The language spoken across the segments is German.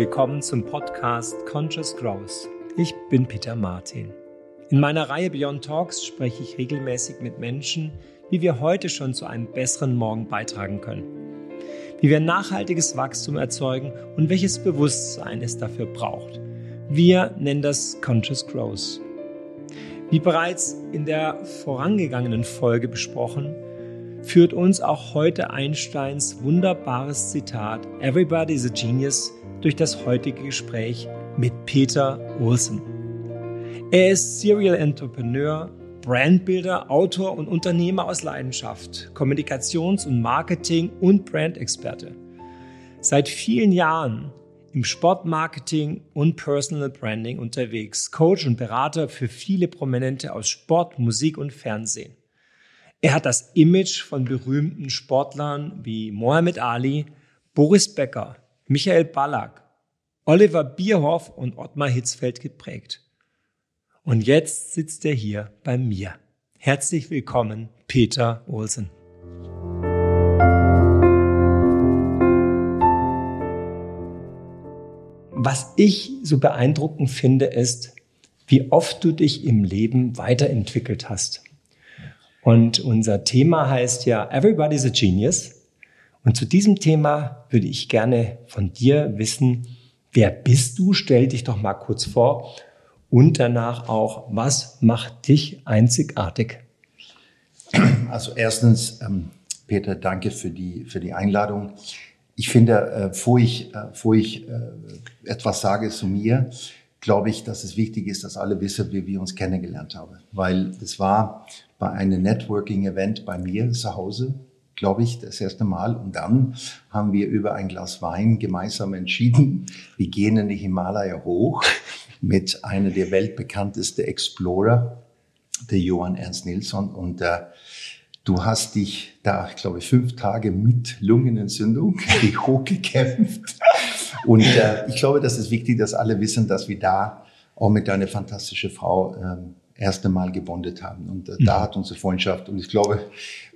willkommen zum Podcast Conscious Growth. Ich bin Peter Martin. In meiner Reihe Beyond Talks spreche ich regelmäßig mit Menschen, wie wir heute schon zu einem besseren Morgen beitragen können. Wie wir nachhaltiges Wachstum erzeugen und welches Bewusstsein es dafür braucht. Wir nennen das Conscious Growth. Wie bereits in der vorangegangenen Folge besprochen, führt uns auch heute Einsteins wunderbares Zitat Everybody is a Genius durch das heutige Gespräch mit Peter Olsen. Er ist Serial Entrepreneur, Brandbuilder, Autor und Unternehmer aus Leidenschaft, Kommunikations- und Marketing- und Brandexperte. Seit vielen Jahren im Sportmarketing und Personal Branding unterwegs, Coach und Berater für viele Prominente aus Sport, Musik und Fernsehen. Er hat das Image von berühmten Sportlern wie Mohammed Ali, Boris Becker, Michael Ballack, Oliver Bierhoff und Ottmar Hitzfeld geprägt. Und jetzt sitzt er hier bei mir. Herzlich willkommen, Peter Olsen. Was ich so beeindruckend finde, ist, wie oft du dich im Leben weiterentwickelt hast. Und unser Thema heißt ja Everybody's a Genius. Und zu diesem Thema würde ich gerne von dir wissen, wer bist du? Stell dich doch mal kurz vor. Und danach auch, was macht dich einzigartig? Also erstens, ähm, Peter, danke für die, für die Einladung. Ich finde, äh, bevor ich, äh, bevor ich äh, etwas sage zu mir, glaube ich, dass es wichtig ist, dass alle wissen, wie wir uns kennengelernt haben. Weil es war bei einem Networking-Event bei mir zu Hause, glaube ich, das erste Mal. Und dann haben wir über ein Glas Wein gemeinsam entschieden, wir gehen in die Himalaya hoch mit einer der weltbekanntesten Explorer, der Johann Ernst Nilsson. Und äh, du hast dich da, ich glaube, fünf Tage mit Lungenentzündung hochgekämpft. Und äh, ich glaube, das ist wichtig, dass alle wissen, dass wir da auch mit deiner fantastischen Frau ähm, erste Mal gebondet haben. Und äh, mhm. da hat unsere Freundschaft. Und ich glaube,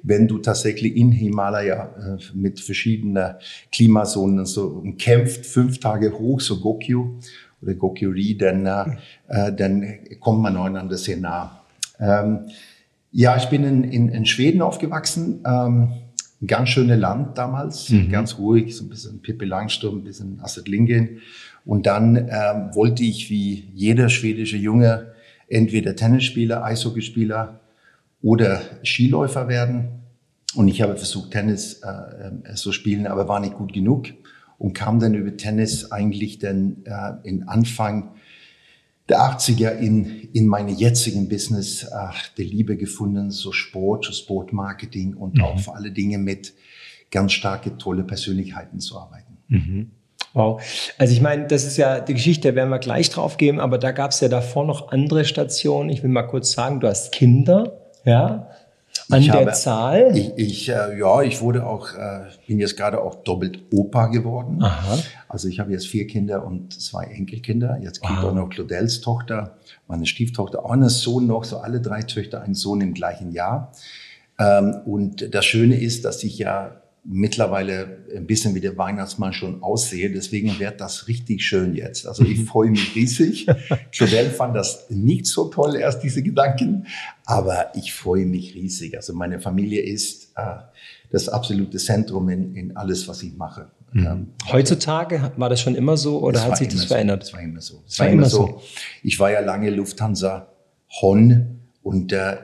wenn du tatsächlich in Himalaya äh, mit verschiedenen Klimazonen so kämpft, fünf Tage hoch, so Gokyu oder Gokyuri, dann, äh, äh, dann kommt man einander sehr nah. Ähm, ja, ich bin in, in, in Schweden aufgewachsen. Ähm, ganz schöne Land damals, mhm. ganz ruhig, so ein bisschen Pippi Langstrumpf, ein bisschen Astrid Lindgren. Und dann ähm, wollte ich wie jeder schwedische Junge entweder Tennisspieler, Eishockeyspieler oder Skiläufer werden. Und ich habe versucht, Tennis äh, äh, zu spielen, aber war nicht gut genug und kam dann über Tennis eigentlich dann äh, in Anfang der 80er in, in meine jetzigen Business äh, der Liebe gefunden, so Sport, Sportmarketing und mhm. auch vor alle Dinge mit ganz starke, tolle Persönlichkeiten zu arbeiten. Mhm. Wow. Also ich meine, das ist ja die Geschichte, werden wir gleich drauf geben, aber da gab es ja davor noch andere Stationen. Ich will mal kurz sagen, du hast Kinder, ja, an ich der habe, Zahl? Ich, ich äh, ja, ich wurde auch, äh, bin jetzt gerade auch doppelt Opa geworden. Aha. Also ich habe jetzt vier Kinder und zwei Enkelkinder. Jetzt gibt wow. auch noch Claudels Tochter, meine Stieftochter, auch einen Sohn noch, so alle drei Töchter, einen Sohn im gleichen Jahr. Ähm, und das Schöne ist, dass ich ja mittlerweile ein bisschen wie der Weihnachtsmann schon aussehe. Deswegen wird das richtig schön jetzt. Also ich freue mich riesig. Claudel fand das nicht so toll, erst diese Gedanken, aber ich freue mich riesig. Also meine Familie ist äh, das absolute Zentrum in, in alles, was ich mache. Mhm. Ähm, Heutzutage war das schon immer so oder hat sich das verändert? Es war immer so. Es war, war immer so. so. Ich war ja lange Lufthansa Hon und äh,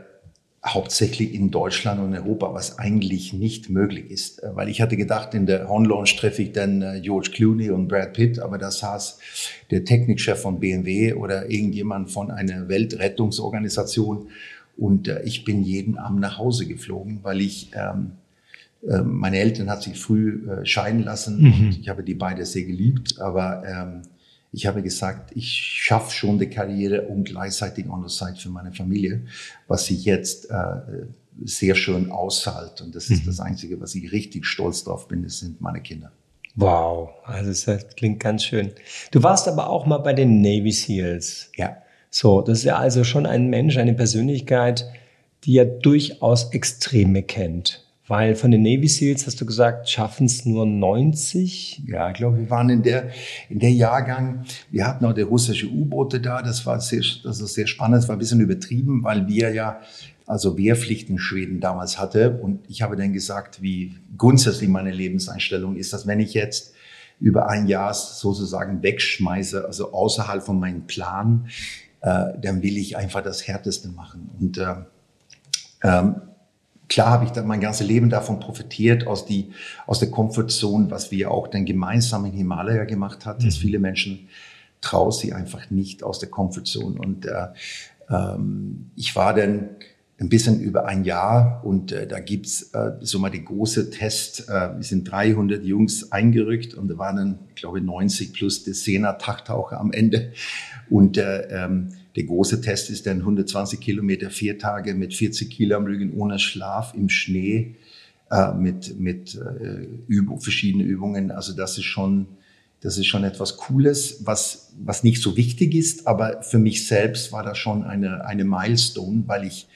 hauptsächlich in Deutschland und Europa, was eigentlich nicht möglich ist. Äh, weil ich hatte gedacht, in der Horn Launch treffe ich dann äh, George Clooney und Brad Pitt, aber da saß der Technikchef von BMW oder irgendjemand von einer Weltrettungsorganisation und äh, ich bin jeden Abend nach Hause geflogen, weil ich ähm, äh, meine Eltern hat sich früh äh, scheiden lassen mhm. und ich habe die beide sehr geliebt, aber ähm, ich habe gesagt, ich schaffe schon die Karriere und gleichzeitig auch noch Zeit für meine Familie, was sich jetzt äh, sehr schön auszahlt. Und das ist mhm. das Einzige, was ich richtig stolz drauf bin, das sind meine Kinder. Wow, also das klingt ganz schön. Du warst aber auch mal bei den Navy SEALs. Ja. So, das ist ja also schon ein Mensch, eine Persönlichkeit, die ja durchaus Extreme kennt. Weil von den Navy SEALs hast du gesagt, schaffen es nur 90? Ja, ich glaube, wir waren in der, in der Jahrgang, wir hatten auch die russische U-Boote da, das war sehr, das ist sehr spannend, das war ein bisschen übertrieben, weil wir ja also Wehrpflicht in Schweden damals hatte. Und ich habe dann gesagt, wie grundsätzlich meine Lebenseinstellung ist, dass wenn ich jetzt über ein Jahr sozusagen wegschmeiße, also außerhalb von meinem Plan, äh, dann will ich einfach das Härteste machen. Und äh, ähm, klar habe ich dann mein ganzes Leben davon profitiert, aus, die, aus der Comfortzone, was wir auch dann gemeinsam in Himalaya gemacht haben, mhm. dass viele Menschen trauen sie einfach nicht aus der Comfortzone. Und äh, ähm, ich war dann ein bisschen über ein Jahr und äh, da gibt's äh, so mal die große Test. Äh, wir sind 300 Jungs eingerückt und da waren dann, ich glaube, 90 plus die Sena Tachtaucher am Ende. Und äh, ähm, der große Test ist dann 120 Kilometer, vier Tage mit 40 Kilo am Rücken ohne Schlaf im Schnee äh, mit, mit äh, Übung, verschiedene Übungen. Also das ist schon, das ist schon etwas Cooles, was, was nicht so wichtig ist, aber für mich selbst war das schon eine, eine Milestone, weil ich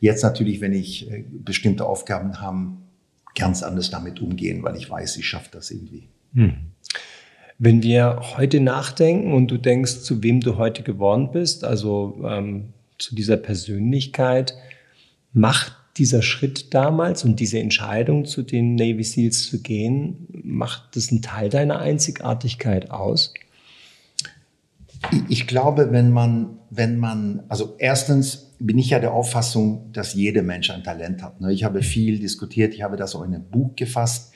Jetzt natürlich, wenn ich äh, bestimmte Aufgaben habe, ganz anders damit umgehen, weil ich weiß, ich schaffe das irgendwie. Hm. Wenn wir heute nachdenken und du denkst, zu wem du heute geworden bist, also ähm, zu dieser Persönlichkeit, macht dieser Schritt damals und diese Entscheidung, zu den Navy SEALs zu gehen, macht das einen Teil deiner Einzigartigkeit aus? Ich glaube, wenn man, wenn man, also erstens bin ich ja der Auffassung, dass jeder Mensch ein Talent hat. Ne? Ich habe viel diskutiert, ich habe das auch in ein Buch gefasst.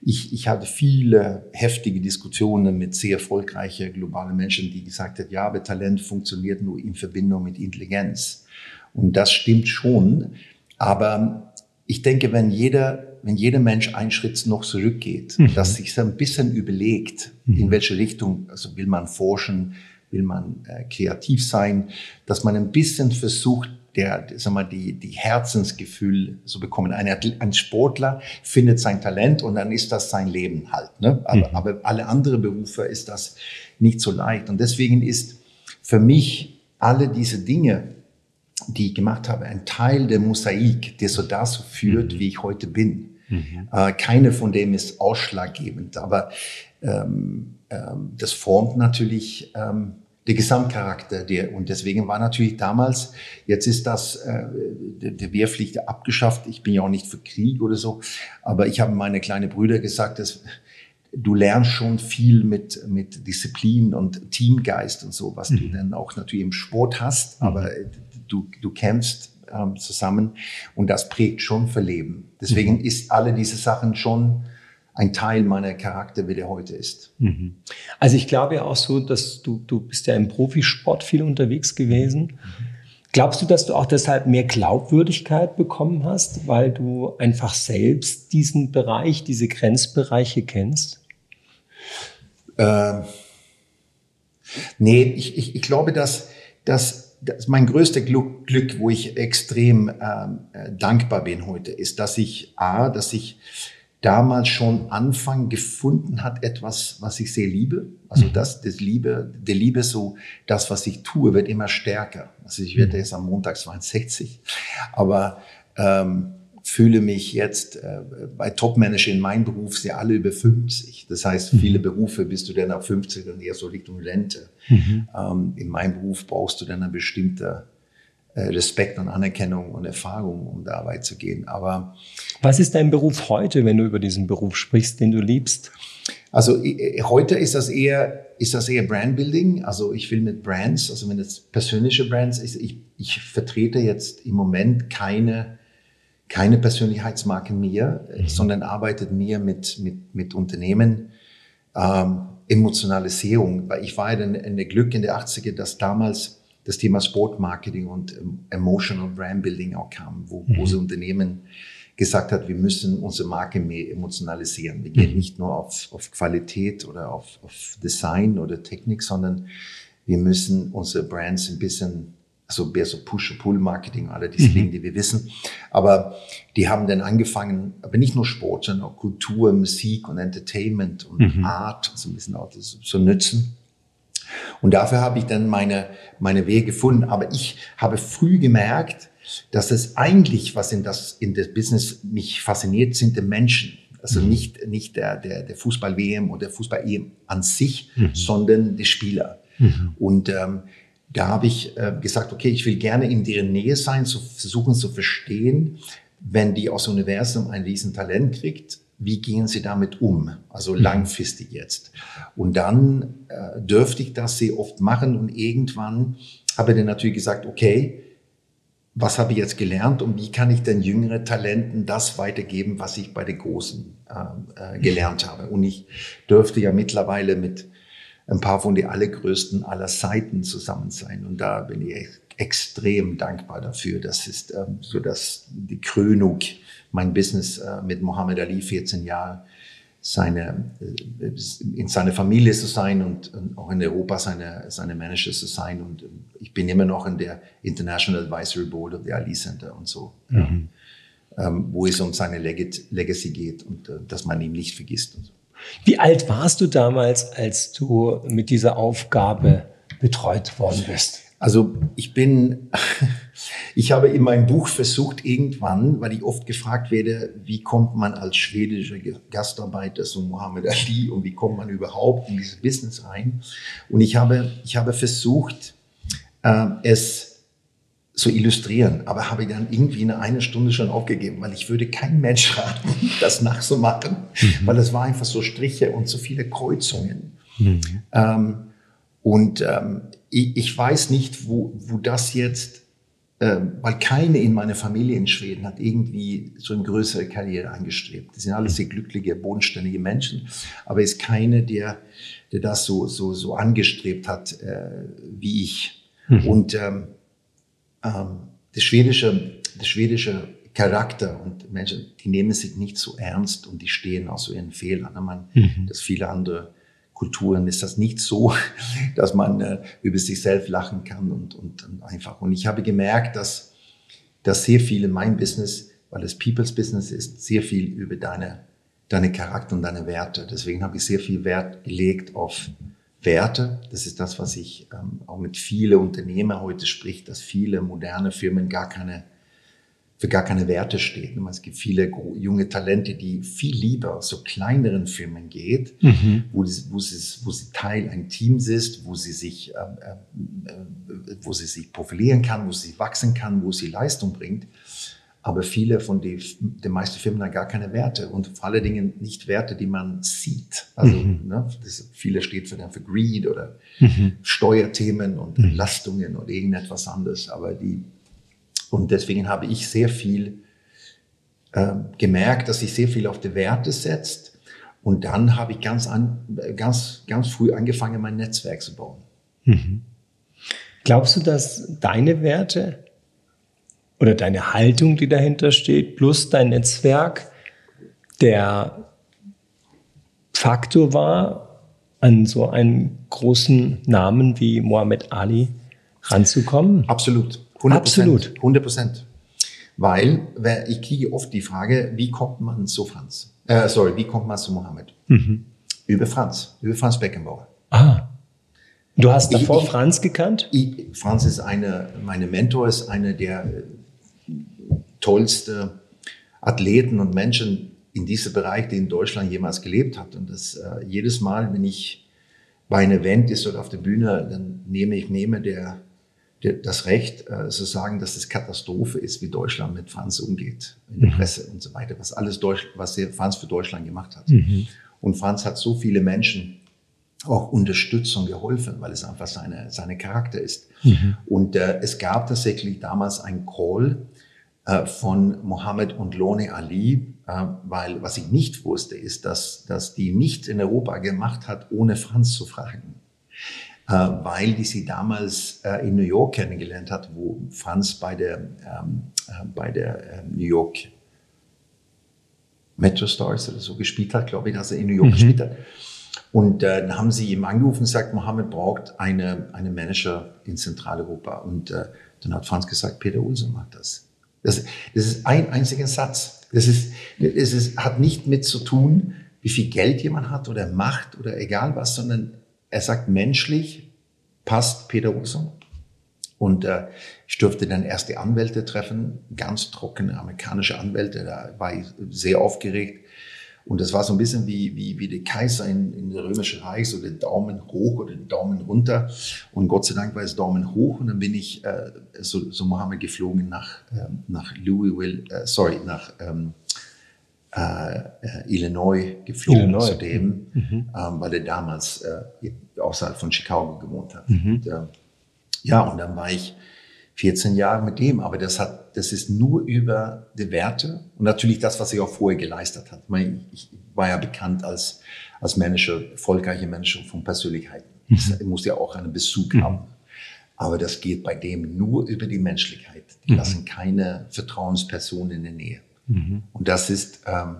Ich, ich hatte viele heftige Diskussionen mit sehr erfolgreichen globalen Menschen, die gesagt haben, ja, aber Talent funktioniert nur in Verbindung mit Intelligenz. Und das stimmt schon. Aber ich denke, wenn jeder, wenn jeder Mensch einen Schritt noch zurückgeht, mhm. dass sich so ein bisschen überlegt, mhm. in welche Richtung, also will man forschen, will man äh, kreativ sein, dass man ein bisschen versucht, der, sag mal, die, die Herzensgefühl zu bekommen. Ein, ein Sportler findet sein Talent und dann ist das sein Leben halt. Ne? Aber, mhm. aber alle anderen Berufe ist das nicht so leicht. Und deswegen ist für mich alle diese Dinge, die ich gemacht habe, ein Teil der Mosaik, der so dazu führt, mhm. wie ich heute bin. Mhm. Äh, keine von dem ist ausschlaggebend, aber ähm, ähm, das formt natürlich ähm, der Gesamtcharakter. Der, und deswegen war natürlich damals, jetzt ist das äh, der, Wehrpflicht abgeschafft. Ich bin ja auch nicht für Krieg oder so, aber ich habe meine kleine Brüder gesagt, dass du lernst schon viel mit, mit Disziplin und Teamgeist und so, was mhm. du dann auch natürlich im Sport hast, mhm. aber du, du kämpfst ähm, zusammen und das prägt schon für Leben. Deswegen mhm. ist alle diese Sachen schon ein Teil meiner Charakter, wie der heute ist. Mhm. Also ich glaube ja auch so, dass du, du bist ja im Profisport viel unterwegs gewesen. Mhm. Glaubst du, dass du auch deshalb mehr Glaubwürdigkeit bekommen hast, weil du einfach selbst diesen Bereich, diese Grenzbereiche kennst? Ähm, nee, ich, ich, ich glaube, dass, dass, dass mein größter Glück, Glück, wo ich extrem ähm, äh, dankbar bin heute, ist, dass ich, A, dass ich damals schon Anfang gefunden hat, etwas, was ich sehr liebe. Also mhm. das, das Liebe, der Liebe so, das, was ich tue, wird immer stärker. Also ich werde mhm. jetzt am Montag 62, aber ähm, fühle mich jetzt äh, bei Top-Manager in meinem Beruf sehr alle über 50. Das heißt, mhm. viele Berufe bist du dann ab 50 dann eher so Richtung Rente. Mhm. Ähm, in meinem Beruf brauchst du dann eine bestimmte Respekt und Anerkennung und Erfahrung, um da weit zu gehen. Aber was ist dein Beruf heute, wenn du über diesen Beruf sprichst, den du liebst? Also heute ist das eher ist das eher Brandbuilding. Also ich will mit Brands, also wenn es persönliche Brands ist, ich, ich vertrete jetzt im Moment keine keine Persönlichkeitsmarken mehr, mhm. sondern arbeitet mehr mit mit mit Unternehmen. Ähm, Emotionalisierung, weil ich war ja in der Glück in der 80er, dass damals das Thema Sportmarketing und ähm, Emotional Brand Building auch kam, wo mhm. große Unternehmen gesagt hat, wir müssen unsere Marke mehr emotionalisieren. Wir gehen mhm. nicht nur auf, auf Qualität oder auf, auf Design oder Technik, sondern wir müssen unsere Brands ein bisschen also mehr so Push-Pull-Marketing, alle diese mhm. Dinge, die wir wissen. Aber die haben dann angefangen, aber nicht nur Sport, sondern auch Kultur, Musik und Entertainment und mhm. Art, so ein bisschen auch das zu nützen. Und dafür habe ich dann meine, meine Wege gefunden. Aber ich habe früh gemerkt, dass es eigentlich, was in das, in das Business mich fasziniert, sind die Menschen. Also mhm. nicht, nicht der, der, der Fußball-WM oder Fußball-EM an sich, mhm. sondern die Spieler. Mhm. Und ähm, da habe ich äh, gesagt, okay, ich will gerne in deren Nähe sein, zu versuchen zu verstehen, wenn die aus dem Universum ein Riesentalent kriegt, wie gehen sie damit um? Also mhm. langfristig jetzt. Und dann äh, dürfte ich das sehr oft machen und irgendwann habe ich dann natürlich gesagt, okay, was habe ich jetzt gelernt und wie kann ich den jüngeren Talenten das weitergeben, was ich bei den Großen äh, äh, gelernt habe. Und ich dürfte ja mittlerweile mit ein paar von den allergrößten aller Seiten zusammen sein. Und da bin ich extrem dankbar dafür. Das ist ähm, so dass die Krönung, mein Business äh, mit Muhammad Ali 14 Jahre seine, äh, in seiner Familie zu sein und, auch in Europa seine, seine Manager zu sein. Und ähm, ich bin immer noch in der International Advisory Board of the Ali Center und so. Mhm. Ähm, wo es um seine Legacy geht und äh, dass man ihn nicht vergisst. Und so. Wie alt warst du damals, als du mit dieser Aufgabe betreut worden bist? Also ich bin, ich habe in meinem Buch versucht irgendwann, weil ich oft gefragt werde, wie kommt man als schwedischer Gastarbeiter zu Muhammad Ali und wie kommt man überhaupt in dieses Business rein? Und ich habe, ich habe versucht, äh, es zu illustrieren, aber habe dann irgendwie in einer Stunde schon aufgegeben, weil ich würde kein Mensch raten, das nachzumachen, mhm. weil es war einfach so Striche und so viele Kreuzungen. Mhm. Ähm, und ähm, ich, ich, weiß nicht, wo, wo das jetzt, äh, weil keine in meiner Familie in Schweden hat irgendwie so eine größere Karriere angestrebt. Die sind alles sehr glückliche, bodenständige Menschen, aber ist keine, der, der das so, so, so angestrebt hat äh, wie ich. Mhm. Und ähm, ähm, das schwedische, das schwedische Charakter und Menschen, die nehmen sich nicht so ernst und die stehen auch so ihren Fehlern. Man, mhm. dass viele andere Kulturen ist das nicht so, dass man äh, über sich selbst lachen kann und, und, und, einfach. Und ich habe gemerkt, dass, dass sehr viel in meinem Business, weil es People's Business ist, sehr viel über deine, deine Charakter und deine Werte. Deswegen habe ich sehr viel Wert gelegt auf Werte. Das ist das, was ich ähm, auch mit vielen Unternehmern heute spricht, dass viele moderne Firmen gar keine, für gar keine Werte stehen. Es gibt viele junge Talente, die viel lieber zu kleineren Firmen geht, mhm. wo, die, wo, sie, wo sie Teil ein Teams ist, wo sie sich, ähm, äh, äh, wo sie sich profilieren kann, wo sie wachsen kann, wo sie Leistung bringt aber viele von den, den meisten Firmen haben gar keine Werte und vor allen Dingen nicht Werte, die man sieht. Also mhm. ne, das, viele steht für, für Greed oder mhm. Steuerthemen und mhm. Lastungen oder irgendetwas anderes. Aber die und deswegen habe ich sehr viel äh, gemerkt, dass ich sehr viel auf die Werte setzt. Und dann habe ich ganz, an, ganz, ganz früh angefangen, mein Netzwerk zu bauen. Mhm. Glaubst du, dass deine Werte oder deine Haltung, die dahinter steht, plus dein Netzwerk, der Faktor war, an so einen großen Namen wie Mohammed Ali ranzukommen? Absolut. 100%, Absolut. 100 Prozent. Weil ich kriege oft die Frage, wie kommt man zu Franz? Äh, sorry, wie kommt man zu Mohammed? Mhm. Über Franz, über Franz Beckenbauer. Ah. Du hast davor ich, ich, Franz gekannt? Ich, Franz ist eine, meine Mentor ist einer der tollste Athleten und Menschen in diesem Bereich, die in Deutschland jemals gelebt hat. Und das äh, jedes Mal, wenn ich bei einem Event ist oder auf der Bühne, dann nehme ich nehme der, der das Recht äh, zu sagen, dass es Katastrophe ist, wie Deutschland mit Franz umgeht in der mhm. Presse und so weiter, was alles Deutsch, was Franz für Deutschland gemacht hat. Mhm. Und Franz hat so viele Menschen auch unterstützt und geholfen, weil es einfach seine, seine Charakter ist. Mhm. Und äh, es gab tatsächlich damals ein Call äh, von Mohammed und Lone Ali, äh, weil was ich nicht wusste, ist, dass, dass die nichts in Europa gemacht hat, ohne Franz zu fragen. Äh, weil die sie damals in New York kennengelernt hat, wo Franz bei der, ähm, bei der New York Metro Stars oder so gespielt hat, glaube ich, dass er in New York mhm. gespielt hat. Und äh, dann haben sie ihm angerufen und gesagt, Mohammed braucht eine, eine Manager in Zentraleuropa. Und äh, dann hat Franz gesagt, Peter Ulsen macht das. Das, das ist ein einziger Satz. Das, ist, das ist, hat nicht mit zu tun, wie viel Geld jemand hat oder Macht oder egal was, sondern er sagt, menschlich passt Peter Olsson. Und äh, ich durfte dann erst die Anwälte treffen, ganz trockene amerikanische Anwälte. Da war ich sehr aufgeregt. Und das war so ein bisschen wie, wie, wie der Kaiser in, in der Römischen Reich, so den Daumen hoch oder den Daumen runter. Und Gott sei Dank war es Daumen hoch. Und dann bin ich, äh, so, so haben wir geflogen nach, ähm, nach Louisville, äh, sorry, nach ähm, äh, Illinois geflogen Illinois. zu dem, mhm. ähm, weil er damals äh, außerhalb von Chicago gewohnt hat. Mhm. Und, äh, ja, und dann war ich 14 Jahre mit dem, aber das hat, das ist nur über die Werte und natürlich das, was ich auch vorher geleistet hat. Ich, meine, ich war ja bekannt als, als Manager, erfolgreicher Manager von Persönlichkeiten. Mhm. Ich muss ja auch einen Bezug mhm. haben. Aber das geht bei dem nur über die Menschlichkeit. Die mhm. lassen keine Vertrauensperson in der Nähe. Mhm. Und das ist ähm,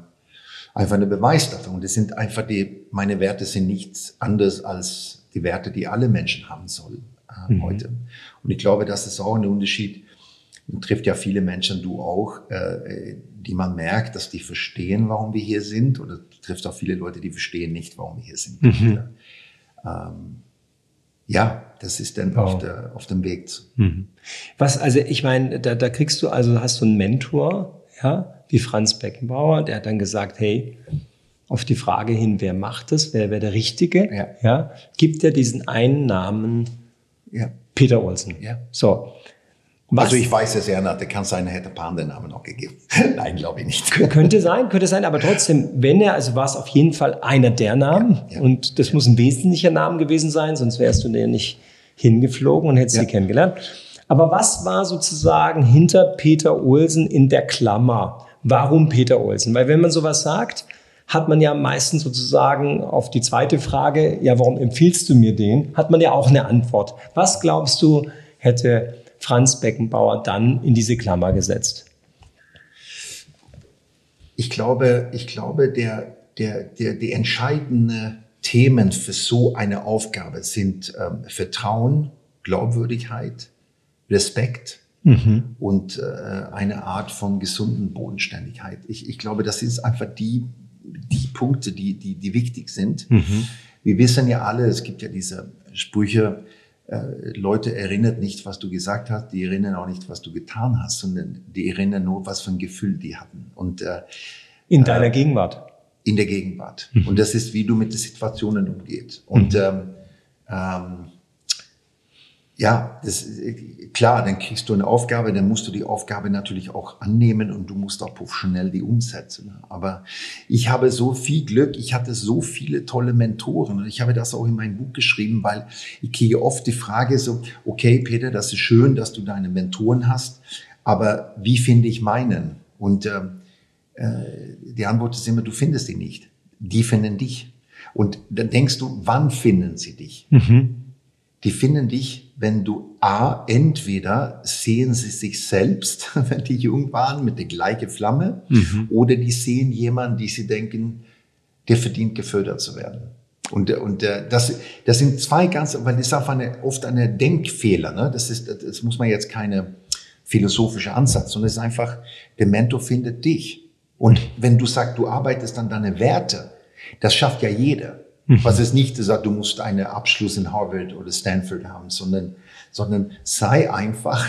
einfach eine Beweis dafür. Und das sind einfach die, meine Werte sind nichts anderes als die Werte, die alle Menschen haben sollen äh, mhm. heute. Und ich glaube, das ist auch ein Unterschied. Man trifft ja viele Menschen, du auch, äh, die man merkt, dass die verstehen, warum wir hier sind. Oder du triffst auch viele Leute, die verstehen nicht, warum wir hier sind. Mhm. Ähm, ja, das ist dann wow. auf, der, auf dem Weg. Zu. Mhm. Was, also ich meine, da, da kriegst du, also hast du einen Mentor, ja, wie Franz Beckenbauer, der hat dann gesagt, hey, auf die Frage hin, wer macht es, wer wäre der Richtige, ja. ja, gibt er diesen einen Namen ja. Peter Olsen. Ja. So. Was? Also ich weiß es, er der kann sein, er hätte Pan den Namen noch gegeben. Nein, glaube ich nicht. Könnte sein, könnte sein, aber trotzdem, wenn er, also war es auf jeden Fall einer der Namen ja, ja. und das muss ein wesentlicher Name gewesen sein, sonst wärst du der nicht hingeflogen und hättest ja. sie kennengelernt. Aber was war sozusagen hinter Peter Olsen in der Klammer? Warum Peter Olsen? Weil wenn man sowas sagt, hat man ja meistens sozusagen auf die zweite Frage, ja, warum empfiehlst du mir den, hat man ja auch eine Antwort. Was glaubst du, hätte Franz Beckenbauer dann in diese Klammer gesetzt? Ich glaube, ich glaube, der, der, der, die entscheidenden Themen für so eine Aufgabe sind ähm, Vertrauen, Glaubwürdigkeit, Respekt mhm. und äh, eine Art von gesunden Bodenständigkeit. Ich, ich glaube, das ist einfach die die Punkte, die, die, die wichtig sind. Mhm. Wir wissen ja alle, es gibt ja diese Sprüche, äh, Leute erinnern nicht, was du gesagt hast, die erinnern auch nicht, was du getan hast, sondern die erinnern nur, was für ein Gefühl die hatten. Und äh, in deiner äh, Gegenwart. In der Gegenwart. Mhm. Und das ist, wie du mit den Situationen umgehst. Und mhm. ähm, ähm, ja, das, klar, dann kriegst du eine Aufgabe, dann musst du die Aufgabe natürlich auch annehmen und du musst auch professionell die umsetzen. Aber ich habe so viel Glück, ich hatte so viele tolle Mentoren und ich habe das auch in meinem Buch geschrieben, weil ich kriege oft die Frage so, okay, Peter, das ist schön, dass du deine Mentoren hast, aber wie finde ich meinen? Und äh, äh die Antwort ist immer, du findest die nicht. Die finden dich. Und dann denkst du, wann finden sie dich? Mhm. Die finden dich wenn du A, entweder sehen sie sich selbst, wenn die jung waren, mit der gleichen Flamme, mhm. oder die sehen jemanden, die sie denken, der verdient gefördert zu werden. Und, und das, das sind zwei ganz, weil das ist auch eine, oft eine Denkfehler. Ne? Das, ist, das muss man jetzt keine philosophische Ansatz, sondern es ist einfach, der Mentor findet dich. Und wenn du sagst, du arbeitest an deine Werte, das schafft ja jeder. Mhm. Was es nicht sagt, du musst einen Abschluss in Harvard oder Stanford haben, sondern, sondern sei einfach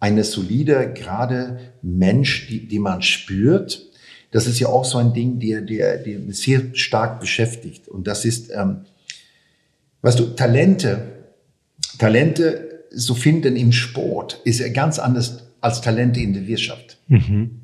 eine solide, gerade Mensch, die, die man spürt. Das ist ja auch so ein Ding, der, der, der sehr stark beschäftigt. Und das ist, ähm, weißt du, Talente, Talente so finden im Sport ist ja ganz anders als Talente in der Wirtschaft. Mhm.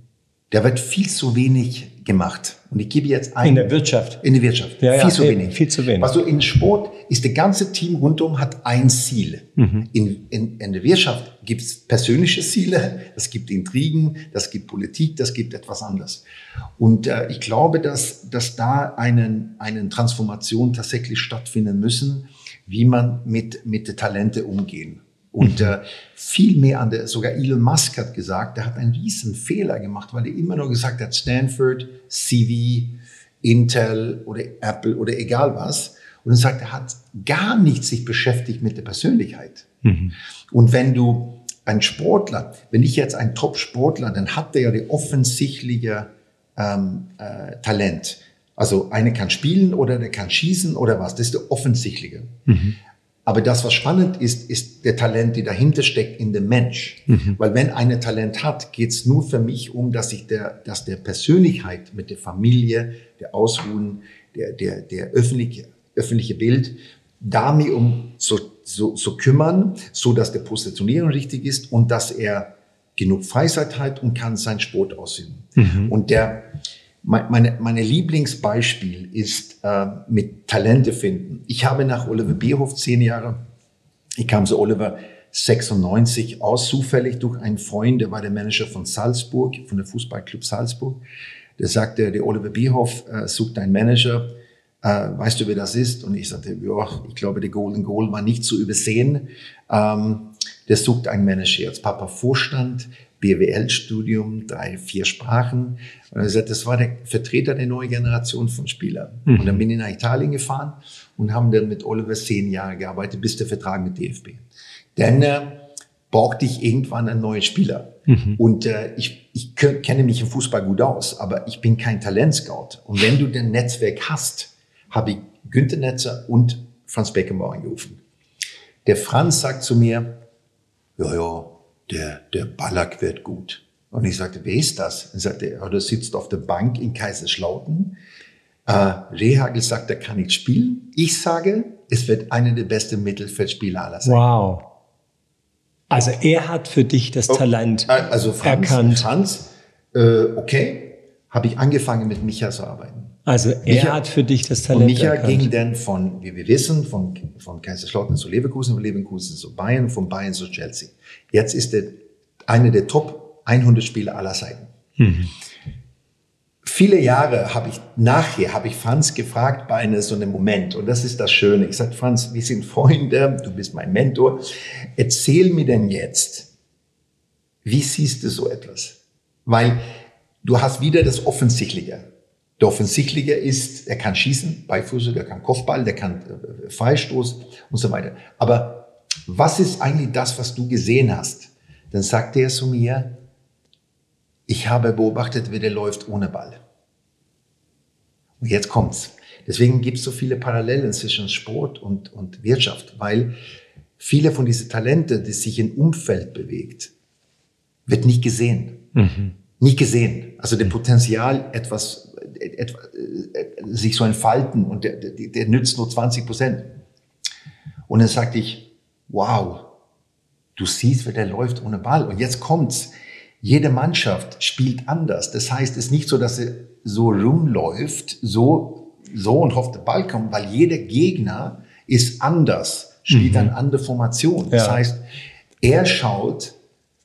Da wird viel zu wenig gemacht. Und ich gebe jetzt ein. In der Wirtschaft. In der Wirtschaft. Ja, viel ja, zu wenig. Viel zu wenig. Also in Sport ist das ganze Team rundum hat ein Ziel. Mhm. In, in, in der Wirtschaft gibt es persönliche Ziele, es gibt Intrigen, das gibt Politik, das gibt etwas anderes. Und äh, ich glaube, dass, dass da einen, einen Transformation tatsächlich stattfinden müssen, wie man mit, mit den Talente umgehen. Und äh, viel mehr an der, sogar Elon Musk hat gesagt, er hat einen riesen Fehler gemacht, weil er immer nur gesagt hat, Stanford, CV, Intel oder Apple oder egal was. Und er sagt, er hat gar nicht sich beschäftigt mit der Persönlichkeit. Mhm. Und wenn du ein Sportler, wenn ich jetzt ein Top-Sportler, dann hat der ja die offensichtliche ähm, äh, Talent. Also eine kann spielen oder der kann schießen oder was. Das ist der offensichtliche. Mhm. Aber das, was spannend ist, ist der Talent, die dahinter steckt in dem Mensch. Mhm. Weil wenn eine Talent hat, geht es nur für mich um, dass ich der, dass der Persönlichkeit mit der Familie, der Ausruhen, der, der, der öffentliche, öffentliche Bild, da mir um so, so, so kümmern, so dass der Positionierung richtig ist und dass er genug Freizeit hat und kann seinen Sport ausüben. Mhm. Und der, meine, meine Lieblingsbeispiel ist äh, mit Talente finden. Ich habe nach Oliver Bierhoff zehn Jahre, ich kam zu Oliver 96 aus, zufällig durch einen Freund, der war der Manager von Salzburg, von der Fußballclub Salzburg. Der sagte, der Oliver Bierhoff äh, sucht einen Manager, äh, weißt du, wer das ist? Und ich sagte, ja, ich glaube, der Golden Goal war nicht zu übersehen. Ähm, der sucht einen Manager. Jetzt Papa Vorstand, BWL-Studium, drei, vier Sprachen. Und er sagt, das war der Vertreter der neuen Generation von Spielern. Mhm. Und dann bin ich nach Italien gefahren und haben dann mit Oliver zehn Jahre gearbeitet, bis der Vertrag mit DFB. Dann äh, brauchte ich irgendwann einen neuen Spieler. Mhm. Und äh, ich, ich kenne mich im Fußball gut aus, aber ich bin kein Talentscout. Und wenn du den Netzwerk hast, habe ich Günther Netzer und Franz Beckenbauer angerufen. Der Franz sagt zu mir, ja, ja, der, der Ballack wird gut. Und ich sagte, wer ist das? Er sagte, er der sitzt auf der Bank in Kaiserslautern. Äh, Rehagel sagt, er kann nicht spielen. Ich sage, es wird einer der besten Mittelfeldspieler aller sein. Wow. Also er hat für dich das oh, Talent äh, also Franz, erkannt. Franz, äh, okay, habe ich angefangen mit Micha zu arbeiten. Also er Micha, hat für dich das Talent und Micha erkannt. ging dann von, wie wir wissen, von, von Kaiserslautern zu Leverkusen, von Leverkusen zu Bayern, von Bayern zu Chelsea. Jetzt ist er einer der Top 100 Spieler aller Zeiten. Mhm. Viele Jahre habe ich nachher habe ich Franz gefragt bei einem so einem Moment und das ist das Schöne. Ich sagte Franz, wir sind Freunde, du bist mein Mentor. Erzähl mir denn jetzt, wie siehst du so etwas? Weil du hast wieder das Offensichtliche. Der Offensichtliche ist, er kann schießen, Beifuße, der kann Kopfball, der kann äh, Freistoß und so weiter. Aber was ist eigentlich das, was du gesehen hast? Dann sagte er zu mir, ich habe beobachtet, wie der läuft ohne Ball. Und jetzt kommt's. Deswegen gibt es so viele Parallelen zwischen Sport und, und Wirtschaft, weil viele von diesen Talenten, die sich im Umfeld bewegt, wird nicht gesehen. Mhm. Nicht gesehen. Also der Potenzial, etwas etwa, äh, sich so entfalten und der, der, der nützt nur 20 Prozent. Und dann sagte ich, wow, du siehst, wer der läuft ohne Ball. Und jetzt kommt's. Jede Mannschaft spielt anders. Das heißt, es ist nicht so, dass sie so rumläuft, so, so und hofft, der Ball kommt, weil jeder Gegner ist anders, spielt mhm. eine andere Formation. Das ja. heißt, er schaut,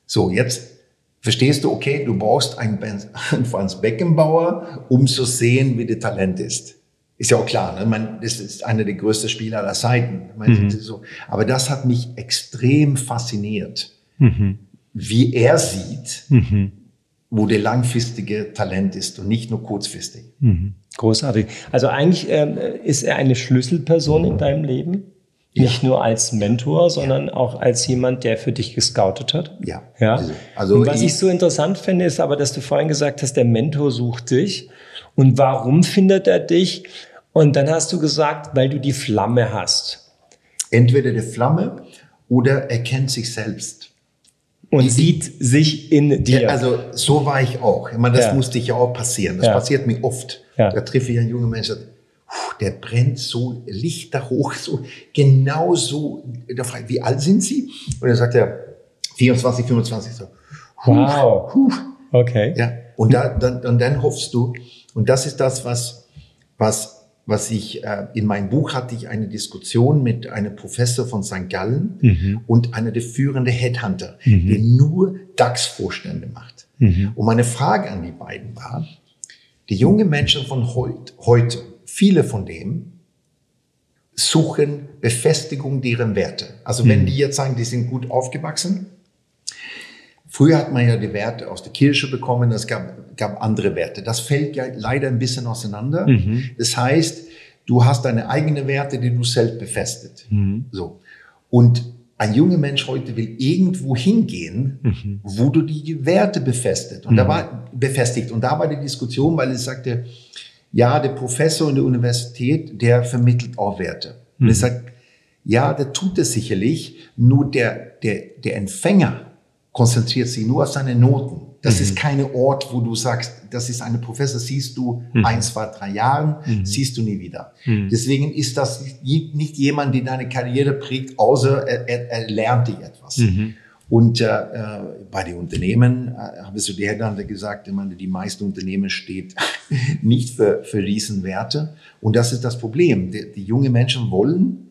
so, jetzt verstehst du, okay, du brauchst einen, Franz Beckenbauer, um zu sehen, wie der Talent ist. Ist ja auch klar, ne? Man, das ist einer der größten Spieler aller Zeiten. Mhm. So. Aber das hat mich extrem fasziniert, mhm. wie er sieht, mhm. wo der langfristige Talent ist und nicht nur kurzfristig. Mhm. Großartig. Also eigentlich ähm, ist er eine Schlüsselperson in deinem Leben? Nicht ja. nur als Mentor, sondern ja. auch als jemand, der für dich gescoutet hat. Ja. ja? Also, also und was ich, ich so interessant finde, ist aber, dass du vorhin gesagt hast, der Mentor sucht dich. Und warum findet er dich? Und dann hast du gesagt, weil du die Flamme hast. Entweder die Flamme oder er kennt sich selbst. Und ich, sieht sich in dir. Also so war ich auch. Ich meine, das ja. musste ich ja auch passieren. Das passiert mir oft. Da treffe ich einen jungen Menschen, der brennt so Lichter hoch, so genau so. Wie alt sind Sie? Und dann sagt er 24, 25. So. Wow. Huh. Okay. Ja. Und da, dann, und dann hoffst du. Und das ist das, was, was, was ich äh, in meinem Buch hatte ich eine Diskussion mit einem Professor von St. Gallen mhm. und einer der führenden Headhunter, mhm. der nur DAX-Vorstände macht. Mhm. Und meine Frage an die beiden war, die jungen Menschen von heut, heute, viele von dem suchen Befestigung deren Werte. Also wenn mhm. die jetzt sagen, die sind gut aufgewachsen, Früher hat man ja die Werte aus der Kirche bekommen, es gab, gab andere Werte. Das fällt ja leider ein bisschen auseinander. Mhm. Das heißt, du hast deine eigenen Werte, die du selbst befestigt. Mhm. So. Und ein junger Mensch heute will irgendwo hingehen, mhm. wo du die Werte befestigt. Und da mhm. war befestigt. Und da war die Diskussion, weil es sagte, ja, der Professor in der Universität, der vermittelt auch Werte. Und er mhm. sagt, Ja, der tut es sicherlich, nur der, der, der Empfänger konzentriert sich nur auf seine Noten. Das mhm. ist keine Ort, wo du sagst, das ist eine Professor, siehst du mhm. ein, zwei, drei Jahren, mhm. siehst du nie wieder. Mhm. Deswegen ist das nicht jemand, der deine Karriere prägt, außer er, er, er lernt dich etwas. Und äh, äh, bei den Unternehmen äh, habe ich so die Headhunter gesagt, ich meine, die meisten Unternehmen steht nicht für, für Riesenwerte. Und das ist das Problem. Die, die junge Menschen wollen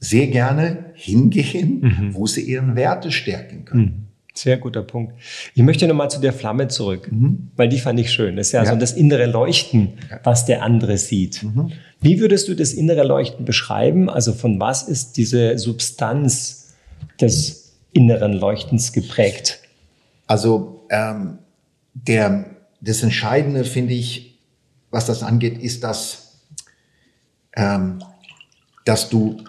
sehr gerne hingehen, mhm. wo sie ihren Werte stärken können. Mhm. Sehr guter Punkt. Ich möchte nochmal zu der Flamme zurück, mhm. weil die fand ich schön. Das ist ja, ja. so das innere Leuchten, was der andere sieht. Mhm. Wie würdest du das innere Leuchten beschreiben? Also von was ist diese Substanz des inneren Leuchtens geprägt? Also ähm, der, das Entscheidende finde ich, was das angeht, ist, dass, ähm, dass du,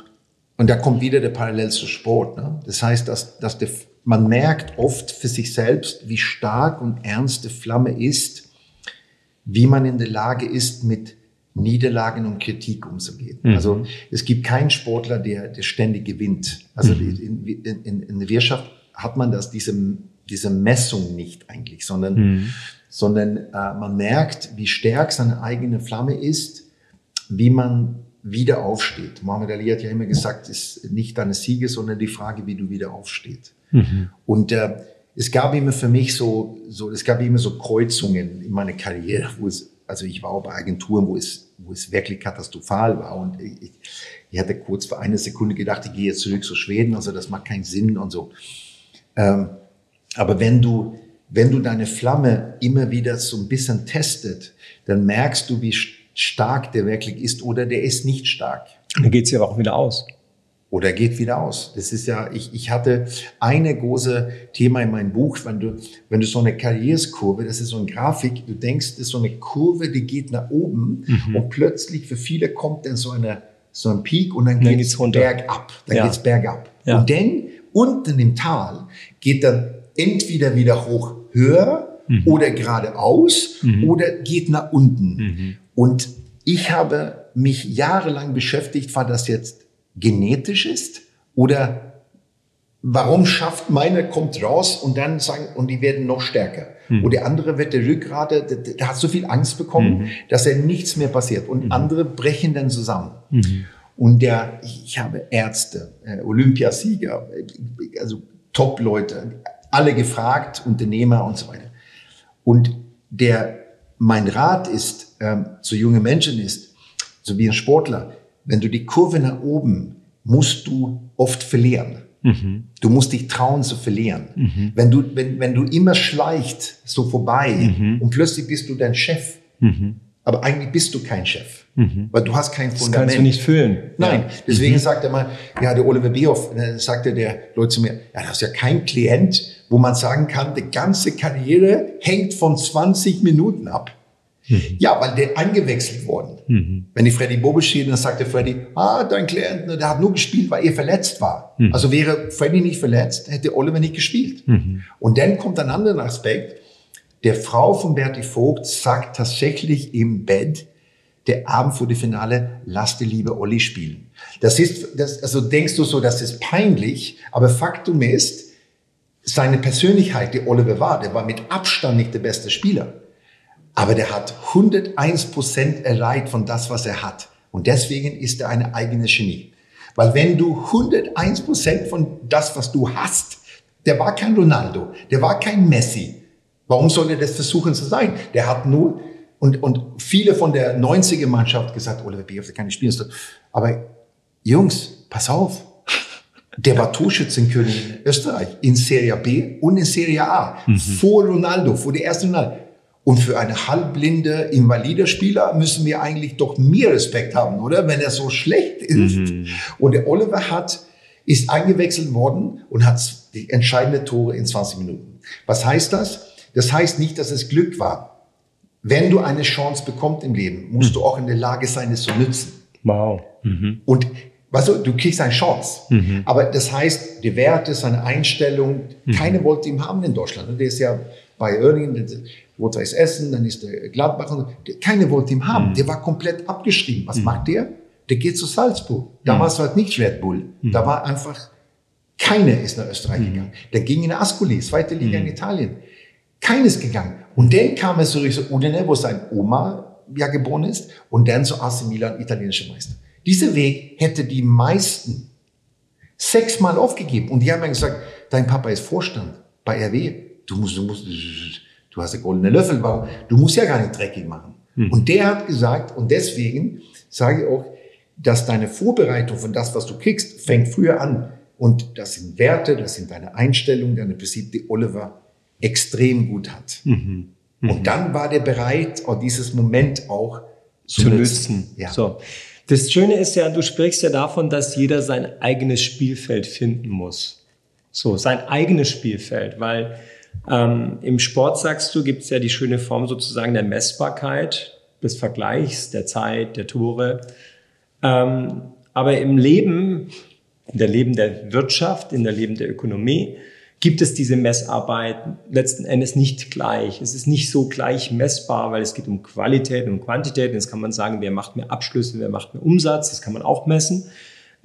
und da kommt wieder der Parallel zu Sport. Ne? Das heißt, dass, dass der man merkt oft für sich selbst, wie stark und ernst die Flamme ist, wie man in der Lage ist, mit Niederlagen und Kritik umzugehen. Mhm. Also es gibt keinen Sportler, der, der ständig gewinnt. Also mhm. in, in, in, der Wirtschaft hat man das, diese, diese Messung nicht eigentlich, sondern, mhm. sondern äh, man merkt, wie stark seine eigene Flamme ist, wie man wieder aufsteht. Mohammed Ali hat ja immer gesagt, es ist nicht deine Siege, sondern die Frage, wie du wieder aufstehst. Mhm. Und äh, es gab immer für mich so, so, es gab immer so Kreuzungen in meiner Karriere, wo es, also ich war auch bei Agenturen, wo es, wo es wirklich katastrophal war. Und ich, ich hatte kurz für eine Sekunde gedacht, ich gehe jetzt zurück zu Schweden, also das macht keinen Sinn und so. Ähm, aber wenn du, wenn du deine Flamme immer wieder so ein bisschen testet, dann merkst du, wie stark der wirklich ist oder der ist nicht stark. Dann geht sie aber auch wieder aus oder geht wieder aus. Das ist ja, ich, ich hatte eine große Thema in meinem Buch, wenn du, wenn du so eine Karriereskurve, das ist so eine Grafik, du denkst, das ist so eine Kurve, die geht nach oben mhm. und plötzlich für viele kommt dann so eine, so ein Peak und dann, dann geht's, geht's bergab. Dann ja. geht's bergab. Ja. Und dann unten im Tal geht dann entweder wieder hoch höher mhm. oder geradeaus mhm. oder geht nach unten. Mhm. Und ich habe mich jahrelang beschäftigt, war das jetzt genetisch ist oder warum schafft meine, kommt raus und dann sagen, und die werden noch stärker. Mhm. Und der andere wird der Rückgrade, der, der, hat so viel Angst bekommen, mhm. dass er nichts mehr passiert. Und mhm. andere brechen dann zusammen. Mhm. Und der, ich habe Ärzte, äh, Olympiasieger, also Top-Leute, alle gefragt, Unternehmer und so weiter. Und der, mein Rat ist, ähm, zu junge Menschen ist, so wie ein Sportler, wenn du die Kurve nach oben, musst du oft verlieren. Mhm. Du musst dich trauen zu verlieren. Mhm. Wenn du, wenn, wenn du immer schleicht so vorbei mhm. und plötzlich bist du dein Chef, mhm. aber eigentlich bist du kein Chef, mhm. weil du hast kein Fundament. Das kannst du nicht füllen. Nein, ja. deswegen mhm. sagt er mal, ja, der Oliver Bierhoff, dann sagte der Leute zu mir, ja, das ist ja kein Klient, wo man sagen kann, die ganze Karriere hängt von 20 Minuten ab. Mhm. Ja, weil der eingewechselt worden. Mhm. Wenn die Freddy Bobic steht, dann sagt der Freddy, ah, dein Klient, der hat nur gespielt, weil er verletzt war. Mhm. Also wäre Freddy nicht verletzt, hätte Oliver nicht gespielt. Mhm. Und dann kommt ein anderer Aspekt. Der Frau von Bertie Vogt sagt tatsächlich im Bett, der Abend vor dem Finale, lass die liebe Olli spielen. Das ist, das, also denkst du so, das ist peinlich, aber Faktum ist, seine Persönlichkeit, die Oliver war, der war mit Abstand nicht der beste Spieler. Aber der hat 101 Prozent erreicht von das, was er hat. Und deswegen ist er eine eigene Genie. Weil wenn du 101 Prozent von das, was du hast, der war kein Ronaldo, der war kein Messi. Warum soll er das versuchen zu sein? Der hat nur, und, und viele von der 90er Mannschaft gesagt, Oliver Bierhoff, der kann nicht spielen. Aber Jungs, pass auf. Der war Torschützenkönig in Österreich, in Serie B und in Serie A. Mhm. Vor Ronaldo, vor der ersten Ronaldo. Und für eine halbblinde, invalide Spieler müssen wir eigentlich doch mehr Respekt haben, oder? Wenn er so schlecht ist. Mhm. Und der Oliver hat, ist eingewechselt worden und hat die entscheidende Tore in 20 Minuten. Was heißt das? Das heißt nicht, dass es Glück war. Wenn du eine Chance bekommst im Leben, musst mhm. du auch in der Lage sein, es zu nützen. Wow. Mhm. Und Weißt du, du kriegst eine Chance. Mhm. Aber das heißt, die Werte, seine Einstellung, mhm. keine wollte ihn haben in Deutschland. Der ist ja bei Erling, wollte es essen, dann ist der Gladbach. Keine wollte ihn haben. Mhm. Der war komplett abgeschrieben. Was mhm. macht der? der geht zu Salzburg. Damals mhm. war es nicht Red Bull. Mhm. Da war einfach, keiner ist nach Österreich mhm. gegangen. Der ging in Ascoli, zweite Liga in. Italien. Keines gegangen. Und dann kam er zurück zu Udine, wo sein Oma ja geboren ist, und dann zu AC Milan, italienischer Meister. Dieser Weg hätte die meisten sechsmal aufgegeben. Und die haben mir gesagt, dein Papa ist Vorstand bei RW. Du musst, du musst, du hast einen goldenen Löffel, warum? Du musst ja gar nicht dreckig machen. Mhm. Und der hat gesagt, und deswegen sage ich auch, dass deine Vorbereitung von das, was du kriegst, fängt früher an. Und das sind Werte, das sind deine Einstellungen, deine Prinzipien, die Oliver extrem gut hat. Mhm. Mhm. Und dann war der bereit, auch dieses Moment auch zu, zu nutzen. Ja. So. Das Schöne ist ja, du sprichst ja davon, dass jeder sein eigenes Spielfeld finden muss. So, sein eigenes Spielfeld, weil ähm, im Sport, sagst du, gibt es ja die schöne Form sozusagen der Messbarkeit, des Vergleichs, der Zeit, der Tore. Ähm, aber im Leben, in der Leben der Wirtschaft, in der Leben der Ökonomie, gibt es diese Messarbeit letzten Endes nicht gleich. Es ist nicht so gleich messbar, weil es geht um Qualität und Quantität. Jetzt kann man sagen, wer macht mehr Abschlüsse, wer macht mehr Umsatz, das kann man auch messen.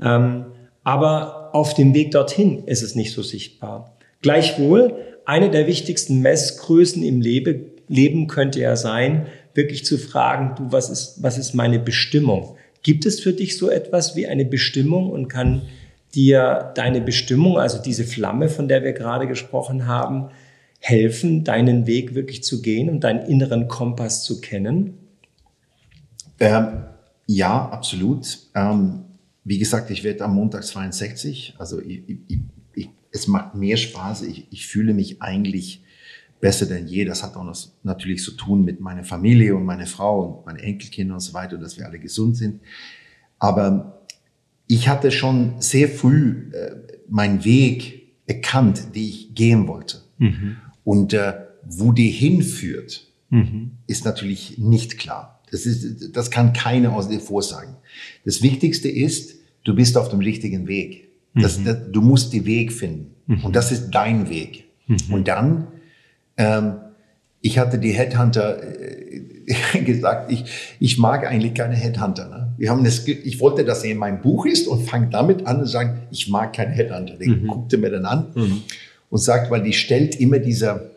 Ähm, aber auf dem Weg dorthin ist es nicht so sichtbar. Gleichwohl, eine der wichtigsten Messgrößen im Leben könnte ja sein, wirklich zu fragen, du, was ist, was ist meine Bestimmung? Gibt es für dich so etwas wie eine Bestimmung und kann dir deine Bestimmung, also diese Flamme, von der wir gerade gesprochen haben, helfen, deinen Weg wirklich zu gehen und deinen inneren Kompass zu kennen? Ähm, ja, absolut. Ähm, wie gesagt, ich werde am Montag 62. Also ich, ich, es macht mehr Spaß. Ich, fühle mich eigentlich besser denn je. Das hat auch noch natürlich zu tun mit meiner Familie und meiner Frau und meinen Enkelkindern und so weiter, dass wir alle gesund sind. Aber ich hatte schon sehr früh äh, meinen Weg erkannt, den ich gehen wollte. Mhm. Und äh, wo die hinführt, mhm. ist natürlich nicht klar. Das, ist, das kann keiner aus dir vorsagen. Das Wichtigste ist, du bist auf dem richtigen Weg. Das, mhm. das, du musst den Weg finden. Mhm. Und das ist dein Weg. Mhm. Und dann, ähm, ich hatte die Headhunter äh, gesagt, ich, ich mag eigentlich keine Headhunter. Ne? Wir haben das, ich wollte, dass er in meinem Buch ist und fange damit an und sagen, ich mag keine Headhunter. Der mhm. guckte mir dann an mhm. und sagt, weil die stellt immer diese,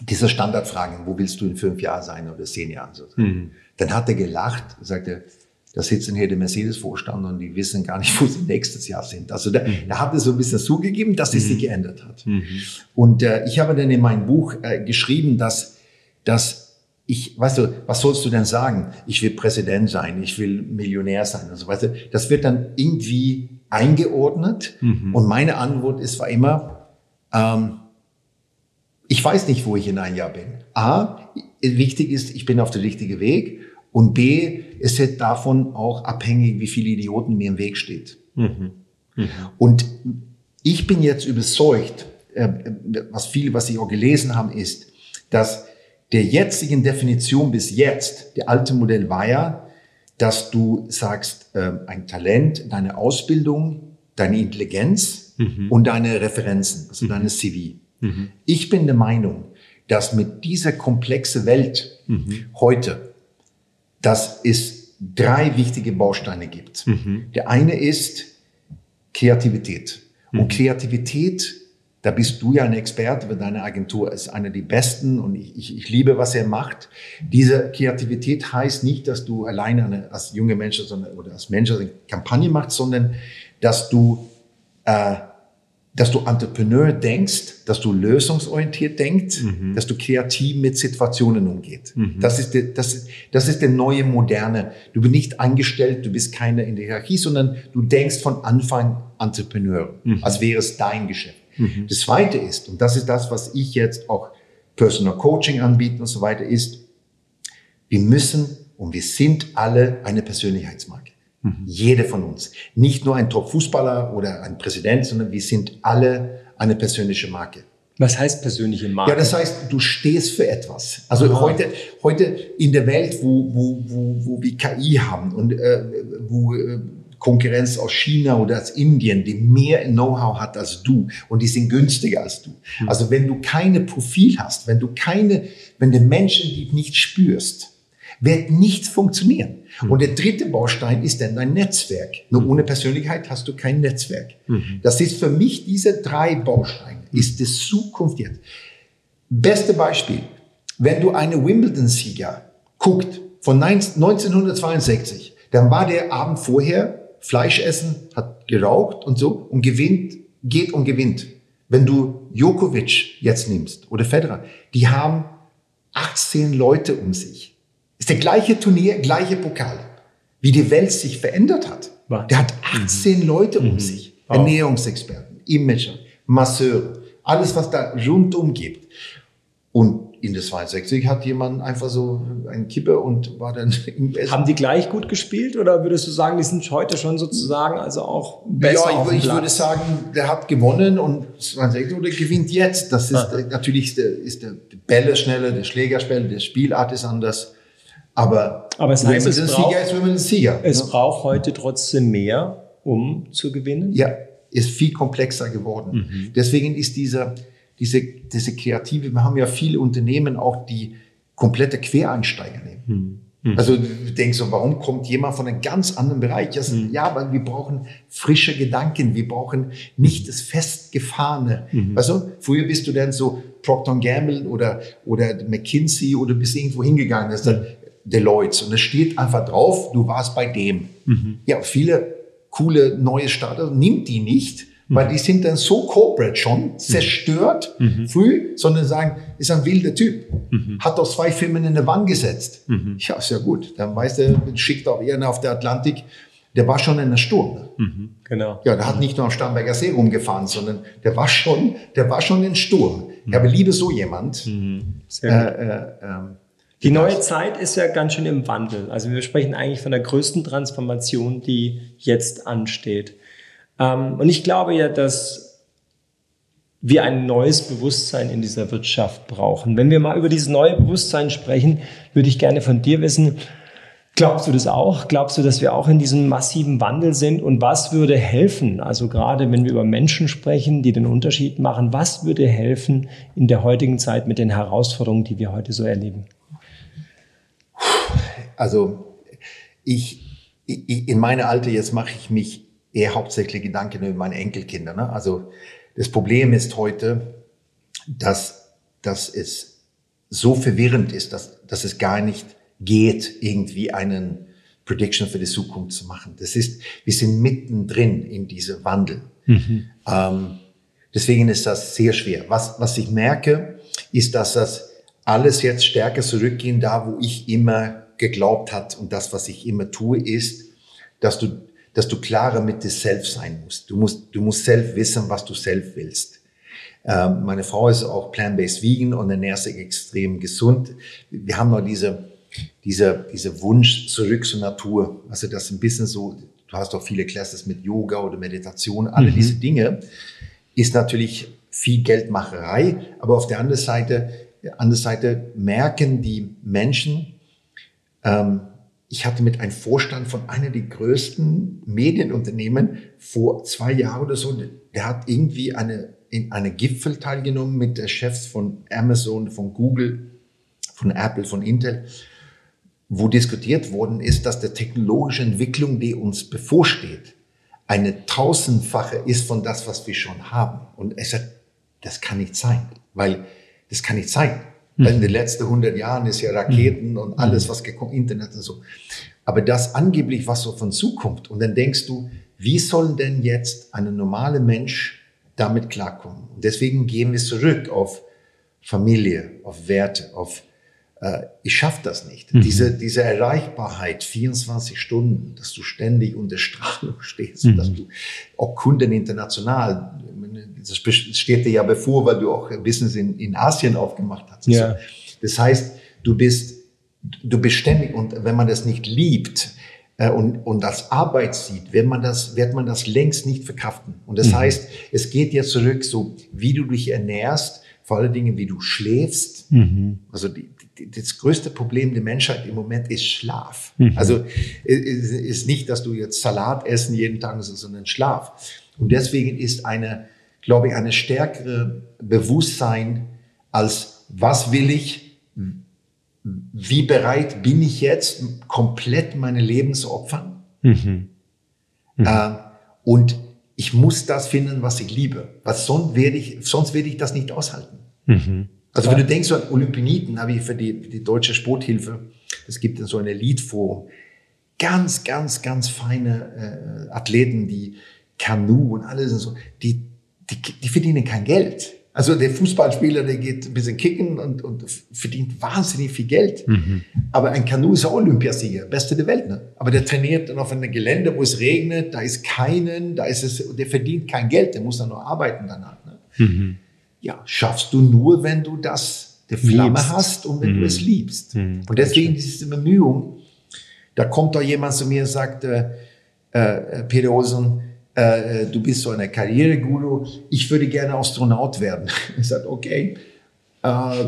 diese Standardfragen, wo willst du in fünf Jahren sein oder zehn Jahren? So. Mhm. Dann hat er gelacht und sagte, da sitzen hier die Mercedes-Vorstand und die wissen gar nicht, wo sie nächstes Jahr sind. Also da, mhm. da hat er so ein bisschen zugegeben, dass es mhm. sich geändert hat. Mhm. Und äh, ich habe dann in meinem Buch äh, geschrieben, dass, dass ich, weißt du, was sollst du denn sagen? Ich will Präsident sein, ich will Millionär sein und so weiter. Das wird dann irgendwie eingeordnet. Mhm. Und meine Antwort ist war immer, ähm, ich weiß nicht, wo ich in ein Jahr bin. A, wichtig ist, ich bin auf der richtigen Weg. Und B, es ist davon auch abhängig, wie viele Idioten mir im Weg steht. Mhm. Mhm. Und ich bin jetzt überzeugt, äh, was viele, was Sie auch gelesen haben, ist, dass der jetzigen Definition bis jetzt, der alte Modell war ja, dass du sagst, äh, ein Talent, deine Ausbildung, deine Intelligenz mhm. und deine Referenzen, also mhm. deine CV. Mhm. Ich bin der Meinung, dass mit dieser komplexen Welt mhm. heute, dass es drei wichtige Bausteine gibt. Mhm. Der eine ist Kreativität. Und mhm. Kreativität da bist du ja ein Experte, weil deine Agentur ist eine der besten und ich, ich, ich liebe, was er macht. Diese Kreativität heißt nicht, dass du alleine eine, als junge Mensch sondern, oder als Mensch eine Kampagne machst, sondern dass du, äh, dass du Entrepreneur denkst, dass du lösungsorientiert denkst, mhm. dass du kreativ mit Situationen umgeht. Mhm. Das, ist der, das, das ist der neue Moderne. Du bist nicht angestellt, du bist keiner in der Hierarchie, sondern du denkst von Anfang Entrepreneur, mhm. als wäre es dein Geschäft. Mhm. Das Zweite ist, und das ist das, was ich jetzt auch Personal Coaching anbieten und so weiter, ist, wir müssen und wir sind alle eine Persönlichkeitsmarke. Mhm. Jede von uns. Nicht nur ein Top-Fußballer oder ein Präsident, sondern wir sind alle eine persönliche Marke. Was heißt persönliche Marke? Ja, das heißt, du stehst für etwas. Also Aha. heute, heute in der Welt, wo, wo, wo, wo wir KI haben und äh, wo äh, Konkurrenz aus China oder aus Indien, die mehr Know-how hat als du und die sind günstiger als du. Mhm. Also wenn du keine Profil hast, wenn du keine, wenn du Menschen die nicht spürst, wird nichts funktionieren. Mhm. Und der dritte Baustein ist dann dein Netzwerk. Nur ohne Persönlichkeit hast du kein Netzwerk. Mhm. Das ist für mich diese drei Bausteine, ist die Zukunft jetzt. Beste Beispiel, wenn du eine Wimbledon-Sieger guckt von 1962, dann war der Abend vorher Fleisch essen, hat geraucht und so und gewinnt, geht und gewinnt. Wenn du Djokovic jetzt nimmst oder Federer, die haben 18 Leute um sich. Ist der gleiche Turnier, gleiche Pokal. Wie die Welt sich verändert hat. Was? Der hat 18 mhm. Leute um mhm. sich. Ernährungsexperten, Imager, Masseure, alles, was da rundum gibt. Und in der 62 hat jemand einfach so einen Kippe und war dann im Essen. Haben die gleich gut gespielt oder würdest du sagen, die sind heute schon sozusagen also auch besser? Ja, ich, ich würde sagen, der hat gewonnen und 62 oder gewinnt jetzt. Das ist ah. natürlich ist der, ist der Bälle schneller, der Schläger schneller, der Spielart ist anders. Aber, Aber es heißt, es braucht, Sieger ist Wimbledon Sieger. Es ja. braucht heute trotzdem mehr, um zu gewinnen? Ja, ist viel komplexer geworden. Mhm. Deswegen ist dieser diese, diese Kreative, wir haben ja viele Unternehmen auch, die komplette Quereinsteiger nehmen. Hm. Also du denkst so, warum kommt jemand von einem ganz anderen Bereich? Also, hm. Ja, weil wir brauchen frische Gedanken, wir brauchen nicht das Festgefahrene. Mhm. Also früher bist du dann so Procter Gamble oder, oder McKinsey oder bist irgendwo hingegangen, das ist dann Deloitte und es steht einfach drauf, du warst bei dem. Mhm. Ja, viele coole neue Starter nimmt die nicht, weil die sind dann so corporate schon, zerstört mhm. früh, sondern sagen, ist ein wilder Typ. Mhm. Hat doch zwei Firmen in der Wand gesetzt. Mhm. Ja, ist ja gut. Dann weiß der, schickt auch eher auf der Atlantik. Der war schon in der Sturm. Mhm. Genau. Ja, der hat nicht nur am Starnberger See rumgefahren, sondern der war schon, der war schon in Sturm. Ich habe liebe so jemand. Mhm. Sehr äh, äh, ähm, die neue Zeit ist ja ganz schön im Wandel. Also wir sprechen eigentlich von der größten Transformation, die jetzt ansteht. Ähm, und ich glaube ja, dass wir ein neues Bewusstsein in dieser Wirtschaft brauchen. Wenn wir mal über dieses neue Bewusstsein sprechen, würde ich gerne von dir wissen, glaubst du das auch? Glaubst du, dass wir auch in diesem massiven Wandel sind? Und was würde helfen? Also gerade wenn wir über Menschen sprechen, die den Unterschied machen, was würde helfen in der heutigen Zeit mit den Herausforderungen, die wir heute so erleben? Also ich, in meine Alte, jetzt mache ich mich eher hauptsächlich Gedanken über meine Enkelkinder. Ne? Also das Problem ist heute, dass, dass es so verwirrend ist, dass, dass es gar nicht geht, irgendwie einen Prediction für die Zukunft zu machen. Das ist, wir sind mittendrin in diesem Wandel. Mhm. Ähm, deswegen ist das sehr schwer. Was, was ich merke, ist, dass das alles jetzt stärker zurückgehen, da wo ich immer geglaubt hat und das, was ich immer tue, ist, dass du dass du klarer mit dir selbst sein musst. Du musst, du musst selbst wissen, was du selbst willst. Ähm, meine Frau ist auch plant-based vegan und ernährt sich extrem gesund. Wir haben noch diese, diese, diese Wunsch zurück zur Natur. Also das ist ein bisschen so, du hast auch viele Classes mit Yoga oder Meditation, alle mhm. diese Dinge ist natürlich viel Geldmacherei, aber auf der anderen Seite, anderen Seite merken die Menschen, ähm, ich hatte mit einem Vorstand von einer der größten Medienunternehmen vor zwei Jahren oder so, der hat irgendwie eine, in eine Gipfel teilgenommen mit der Chefs von Amazon, von Google, von Apple, von Intel, wo diskutiert worden ist, dass der technologische Entwicklung, die uns bevorsteht, eine tausendfache ist von das, was wir schon haben. Und er sagt, das kann nicht sein, weil das kann nicht sein. Mhm. In den letzten 100 Jahren ist ja Raketen mhm. und alles, was gekommen, Internet und so. Aber das angeblich, was so von Zukunft. Und dann denkst du, wie soll denn jetzt ein normaler Mensch damit klarkommen? Und deswegen gehen wir zurück auf Familie, auf Werte, auf äh, ich schaffe das nicht. Mhm. Diese, diese Erreichbarkeit, 24 Stunden, dass du ständig unter Strahlung stehst, mhm. dass du auch Kunden international, das steht dir ja bevor, weil du auch Business in, in Asien aufgemacht hast. Ja. Also, das heißt, du bist, du bist ständig und wenn man das nicht liebt, äh, und, und als Arbeit sieht, wird man das, wird man das längst nicht verkraften. Und das mhm. heißt, es geht jetzt zurück, so wie du dich ernährst, vor allen Dingen, wie du schläfst. Mhm. Also die, das größte Problem der Menschheit im Moment ist Schlaf. Mhm. Also es ist nicht, dass du jetzt Salat essen jeden Tag, sondern Schlaf. Und deswegen ist eine, glaube ich, eine stärkere Bewusstsein als was will ich, wie bereit bin ich jetzt, komplett meine Leben zu opfern? Mhm. Mhm. Äh, und ich muss das finden, was ich liebe. Was sonst werde ich, sonst werde ich das nicht aushalten. Mhm. Also wenn du denkst so an Olympioniken, habe ich für die, die deutsche Sporthilfe, es gibt so ein Elite-Forum, ganz, ganz, ganz feine äh, Athleten, die Kanu und alles und so, die, die, die verdienen kein Geld. Also der Fußballspieler, der geht ein bisschen kicken und, und verdient wahnsinnig viel Geld. Mhm. Aber ein Kanu ist auch Olympiasieger, beste der Welt. Ne? Aber der trainiert dann auf einem Gelände, wo es regnet, da ist keinen, da ist es, der verdient kein Geld, der muss dann nur arbeiten danach. Ne? Mhm. Ja, schaffst du nur, wenn du das, der Flamme liebst. hast und wenn mhm. du es liebst. Mhm. Und deswegen diese Bemühung, da kommt doch jemand zu mir und sagt, äh, äh, Peter Olsen, äh, du bist so eine Karriereguru, ich würde gerne Astronaut werden. Ich sage, okay, äh,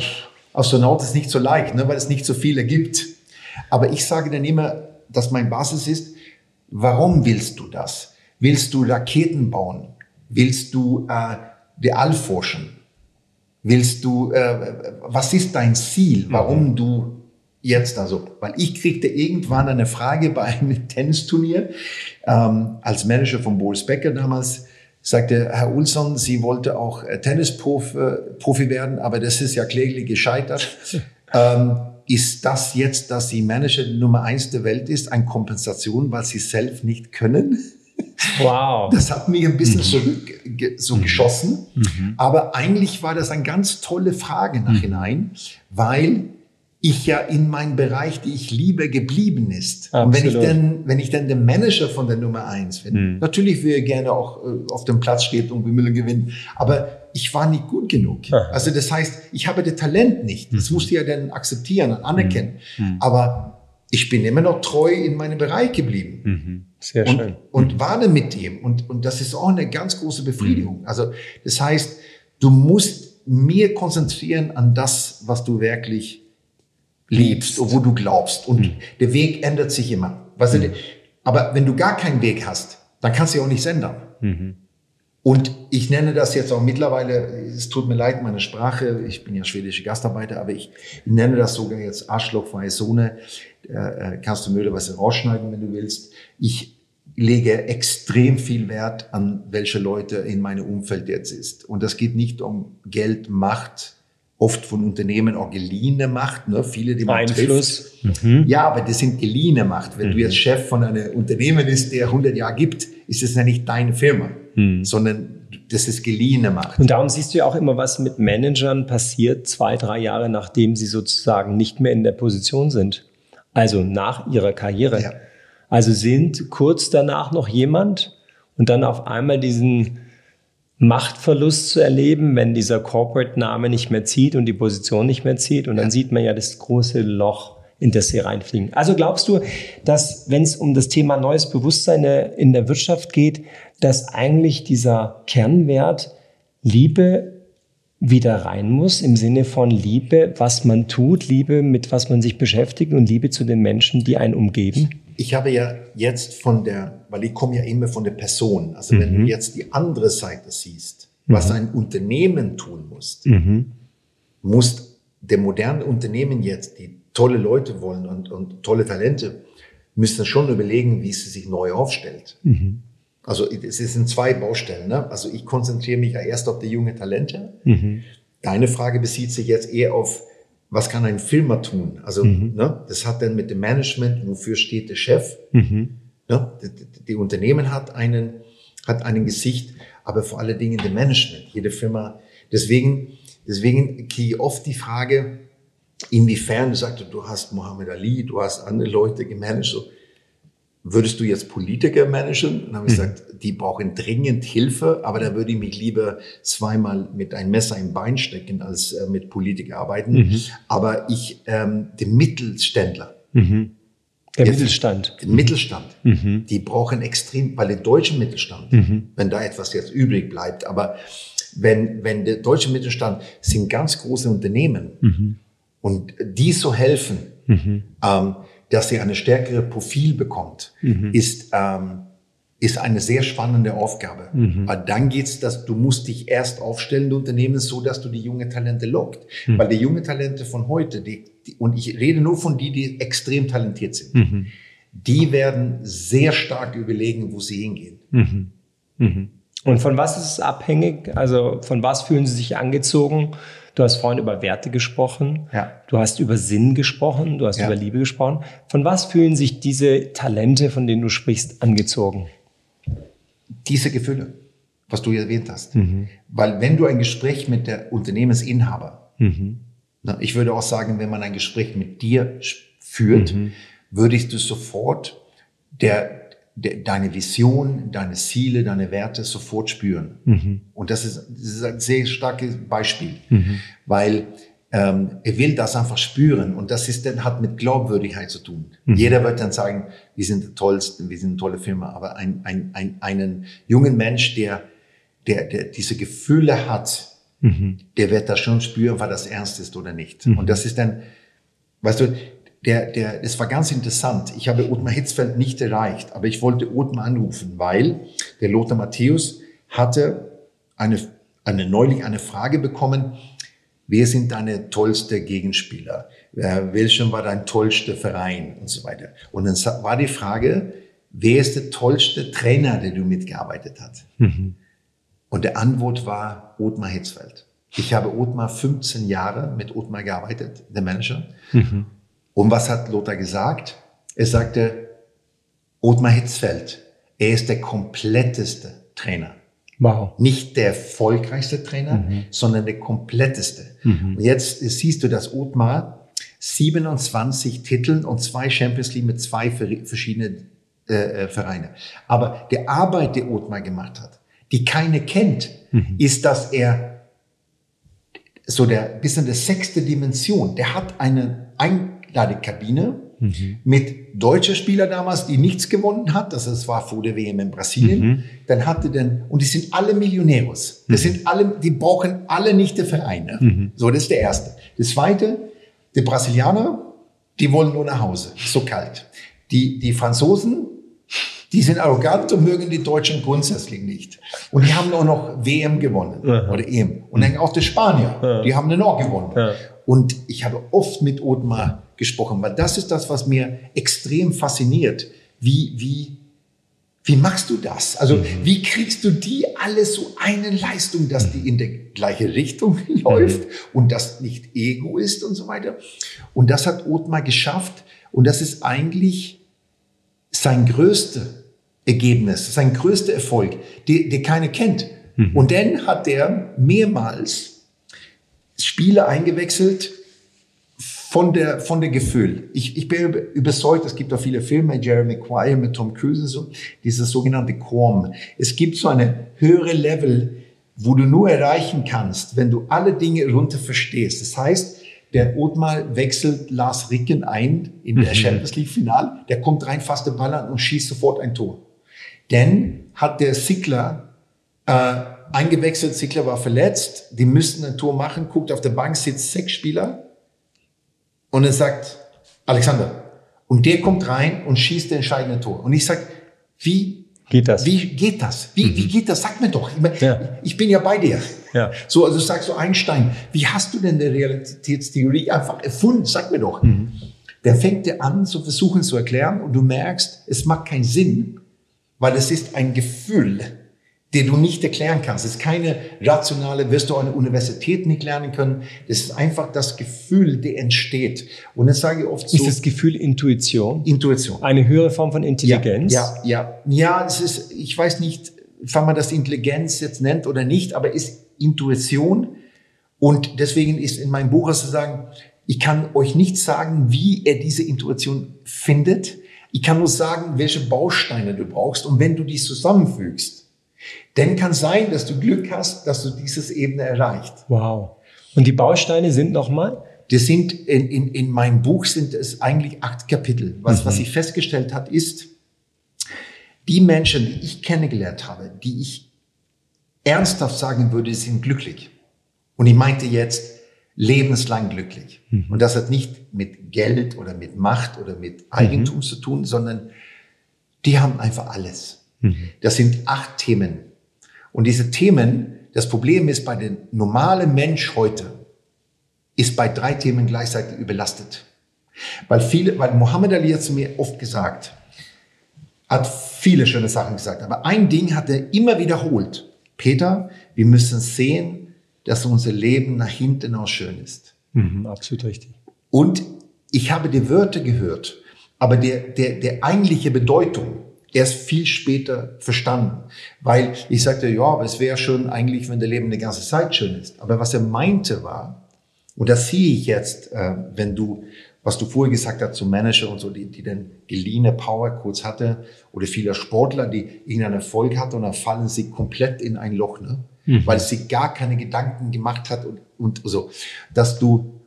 Astronaut ist nicht so leicht, ne, weil es nicht so viele gibt. Aber ich sage dann immer, dass mein Basis ist, warum willst du das? Willst du Raketen bauen? Willst du äh, die All forschen? Willst du, äh, was ist dein Ziel, warum mhm. du jetzt also, weil ich kriegte irgendwann eine Frage bei einem Tennisturnier ähm, als Manager von Boris Becker damals, sagte Herr Ulsson, Sie wollte auch äh, Tennisprofi äh, werden, aber das ist ja kläglich gescheitert. ähm, ist das jetzt, dass Sie Manager Nummer eins der Welt ist, eine Kompensation, weil Sie selbst nicht können? Wow. Das hat mich ein bisschen zurück mhm. so mhm. geschossen. Mhm. Aber eigentlich war das eine ganz tolle Frage nachhinein, weil ich ja in meinem Bereich, die ich liebe, geblieben ist. Absolut. Und wenn ich dann, wenn ich dann der Manager von der Nummer eins bin, hm. natürlich will ich gerne auch äh, auf dem Platz stehen und Wimbledon gewinnen, aber ich war nicht gut genug. Aha. Also das heißt, ich habe das Talent nicht. Das mhm. musste ja dann akzeptieren und anerkennen. Mhm. Aber ich bin immer noch treu in meinem Bereich geblieben. Mhm. Sehr schön. Und mhm. war mit dem. Und, und das ist auch eine ganz große Befriedigung. Mhm. Also das heißt, du musst mir konzentrieren an das, was du wirklich liebst und wo du glaubst. Und mhm. der Weg ändert sich immer. Weißt mhm. du, aber wenn du gar keinen Weg hast, dann kannst du ja auch nichts ändern. Mhm. Und ich nenne das jetzt auch mittlerweile, es tut mir leid, meine Sprache, ich bin ja schwedische Gastarbeiter, aber ich nenne das sogar jetzt arschlochfreie Zone. Äh, äh kannst du möglicherweise rausschneiden, wenn du willst. Ich lege extrem viel Wert an, welche Leute in meinem Umfeld jetzt ist. Und das geht nicht um Geld, Macht, oft von Unternehmen auch geliehene Macht, ne? viele, die man Einfluss. trifft. Mhm. Ja, aber das sind geliehene Macht. Wenn mhm. du jetzt Chef von einem Unternehmen ist, der 100 Jahre gibt, ist es ja nicht deine Firma, mhm. sondern das ist geliehene Macht. Und darum siehst du ja auch immer, was mit Managern passiert, zwei, drei Jahre nachdem sie sozusagen nicht mehr in der Position sind. Also nach ihrer Karriere. Ja. Also sind kurz danach noch jemand und dann auf einmal diesen Machtverlust zu erleben, wenn dieser Corporate-Name nicht mehr zieht und die Position nicht mehr zieht. Und dann sieht man ja das große Loch, in das sie reinfliegen. Also glaubst du, dass wenn es um das Thema neues Bewusstsein in der Wirtschaft geht, dass eigentlich dieser Kernwert Liebe wieder rein muss, im Sinne von Liebe, was man tut, Liebe, mit was man sich beschäftigt und Liebe zu den Menschen, die einen umgeben? Ich habe ja jetzt von der, weil ich komme ja immer von der Person, also mhm. wenn du mhm. jetzt die andere Seite siehst, was mhm. ein Unternehmen tun muss, mhm. muss der moderne Unternehmen jetzt, die tolle Leute wollen und, und tolle Talente, müssen schon überlegen, wie sie sich neu aufstellt. Mhm. Also es sind zwei Baustellen. Ne? Also ich konzentriere mich ja erst auf die junge Talente. Mhm. Deine Frage bezieht sich jetzt eher auf was kann ein Firma tun? Also, mhm. ne, das hat dann mit dem Management, wofür steht der Chef? Mhm. Ne, die, die, Unternehmen hat einen, hat einen Gesicht, aber vor allen Dingen der Management. Jede Firma. Deswegen, deswegen kriege ich oft die Frage, inwiefern du sagst, du hast Mohammed Ali, du hast andere Leute gemanagt, so, würdest du jetzt Politiker managen? Dann habe ich mhm. gesagt, die brauchen dringend Hilfe, aber da würde ich mich lieber zweimal mit einem Messer im Bein stecken, als äh, mit Politiker arbeiten. Mhm. Aber ich, ähm, die Mittelständler, mhm. Der jetzt, Mittelstand. Den Mittelstand. Mhm. Die brauchen extrem, weil der deutsche Mittelstand, mhm. wenn da etwas jetzt übrig bleibt, aber wenn, wenn der deutsche Mittelstand sind ganz große Unternehmen mhm. und die so helfen, ähm, dass sie eine stärkere Profil bekommt, mhm. ist, ähm, ist eine sehr spannende Aufgabe. Mhm. Aber dann geht's, dass du musst dich erst aufstellen, du Unternehmen, so dass du die junge Talente lockt. Mhm. Weil die junge Talente von heute, die, die, und ich rede nur von die, die extrem talentiert sind, mhm. die werden sehr stark überlegen, wo sie hingehen. Mhm. Mhm. Und von was ist es abhängig? Also von was fühlen sie sich angezogen? Du hast vorhin über Werte gesprochen. Ja. Du hast über Sinn gesprochen. Du hast ja. über Liebe gesprochen. Von was fühlen sich diese Talente, von denen du sprichst, angezogen? diese Gefühle, was du erwähnt hast. Mhm. Weil wenn du ein Gespräch mit der Unternehmensinhaber, mhm. na, ich würde auch sagen, wenn man ein Gespräch mit dir führt, mhm. würdest du sofort der, der, deine Vision, deine Ziele, deine Werte sofort spüren. Mhm. Und das ist, das ist ein sehr starkes Beispiel, mhm. weil ähm, er will das einfach spüren und das ist dann hat mit Glaubwürdigkeit zu tun. Mhm. Jeder wird dann sagen, wir sind die tollsten, wir sind eine tolle Firma, aber ein, ein, ein, einen jungen Mensch, der, der, der diese Gefühle hat, mhm. der wird das schon spüren, weil das ernst ist oder nicht. Mhm. Und das ist dann, weißt du, der, der, es war ganz interessant. Ich habe Ottmar Hitzfeld nicht erreicht, aber ich wollte Ottmar anrufen, weil der Lothar Matthäus hatte eine, eine neulich eine Frage bekommen, Wer sind deine tollste Gegenspieler? Welcher war dein tollster Verein und so weiter? Und dann war die Frage, wer ist der tollste Trainer, der du mitgearbeitet hast? Mhm. Und der Antwort war Ottmar Hitzfeld. Ich habe Ottmar 15 Jahre mit Ottmar gearbeitet, der Manager. Mhm. Und was hat Lothar gesagt? Er sagte, Ottmar Hitzfeld, er ist der kompletteste Trainer. Wow. Nicht der erfolgreichste Trainer, mhm. sondern der kompletteste. Mhm. Und jetzt siehst du, dass Othmar 27 Titeln und zwei Champions League mit zwei verschiedenen äh, äh, Vereine. Aber der Arbeit, die Othmar gemacht hat, die keine kennt, mhm. ist, dass er so der bisschen der sechste Dimension, der hat eine Einladekabine, mhm. mit deutscher Spieler damals, die nichts gewonnen hat. Das, war vor der WM in Brasilien. Mhm. Dann hatte dann, und die sind alle Millionäros. Das mhm. sind alle, die brauchen alle nicht die Vereine. Mhm. So, das ist der erste. Das zweite, die Brasilianer, die wollen nur nach Hause. so kalt. Die, die Franzosen, die sind arrogant und mögen die Deutschen grundsätzlich nicht. Und die haben auch noch WM gewonnen Aha. oder EM. Und dann auch die Spanier, ja. die haben den auch gewonnen. Ja. Und ich habe oft mit Otmar gesprochen, weil das ist das, was mir extrem fasziniert. Wie, wie, wie machst du das? Also mhm. wie kriegst du die alle so eine Leistung, dass die in der gleiche Richtung läuft mhm. und das nicht Ego ist und so weiter? Und das hat Otmar geschafft und das ist eigentlich sein größter Ergebnis, sein größter Erfolg, der, der keiner kennt. Mhm. Und dann hat er mehrmals Spiele eingewechselt von der, von der Gefühl. Ich, ich bin überzeugt, es gibt auch viele Filme, Jeremy Maguire mit Tom Cruise und so, dieses sogenannte Quam. Es gibt so eine höhere Level, wo du nur erreichen kannst, wenn du alle Dinge runter verstehst. Das heißt, der Othmar wechselt Lars Ricken ein in der mhm. Champions League Final, der kommt rein, fasst den Ball an und schießt sofort ein Tor. Denn hat der Sickler äh, eingewechselt, Zickler war verletzt, die müssten ein Tor machen, guckt auf der Bank, sitzt sechs Spieler und er sagt, Alexander, und der kommt rein und schießt den entscheidende Tor. Und ich sag, wie geht das? Wie geht das? Wie, mhm. wie geht das? Sag mir doch. Ich, ja. ich bin ja bei dir. Ja. So, also sagst du Einstein, wie hast du denn der Realitätstheorie einfach erfunden? Sag mir doch. Mhm. Der fängt dir an zu versuchen zu erklären und du merkst, es macht keinen Sinn, weil es ist ein Gefühl den du nicht erklären kannst. Es ist keine rationale, wirst du an der Universität nicht lernen können. Das ist einfach das Gefühl, der entsteht. Und das sage ich oft so. Ist das Gefühl Intuition? Intuition. Eine höhere Form von Intelligenz? Ja, ja, ja. Ja, es ist, ich weiß nicht, wann man das Intelligenz jetzt nennt oder nicht, aber ist Intuition. Und deswegen ist in meinem Buch zu sagen, ich kann euch nicht sagen, wie er diese Intuition findet. Ich kann nur sagen, welche Bausteine du brauchst. Und wenn du die zusammenfügst, denn kann sein, dass du Glück hast, dass du dieses Ebene erreicht. Wow. Und die Bausteine sind nochmal? Das sind in, in, in meinem Buch sind es eigentlich acht Kapitel. Was, mhm. was ich festgestellt hat, ist, die Menschen, die ich kennengelernt habe, die ich ernsthaft sagen würde, sind glücklich. Und ich meinte jetzt lebenslang glücklich. Mhm. Und das hat nicht mit Geld oder mit Macht oder mit Eigentum mhm. zu tun, sondern die haben einfach alles. Mhm. Das sind acht Themen. Und diese Themen, das Problem ist, bei dem normalen Mensch heute, ist bei drei Themen gleichzeitig überlastet. Weil viele, weil Muhammad Ali hat zu mir oft gesagt, hat viele schöne Sachen gesagt, aber ein Ding hat er immer wiederholt. Peter, wir müssen sehen, dass unser Leben nach hinten auch schön ist. Mhm, absolut richtig. Und ich habe die Wörter gehört, aber der, der, der eigentliche Bedeutung erst viel später verstanden. Weil ich sagte, ja, aber es wäre schön eigentlich, wenn der Leben eine ganze Zeit schön ist. Aber was er meinte war, und das sehe ich jetzt, äh, wenn du, was du vorher gesagt hast zum Manager und so, die, die den geliehene Power kurz hatte, oder viele Sportler, die irgendeinen Erfolg hatten und dann fallen sie komplett in ein Loch, ne? Mhm. weil sie gar keine Gedanken gemacht hat und, und so, dass du,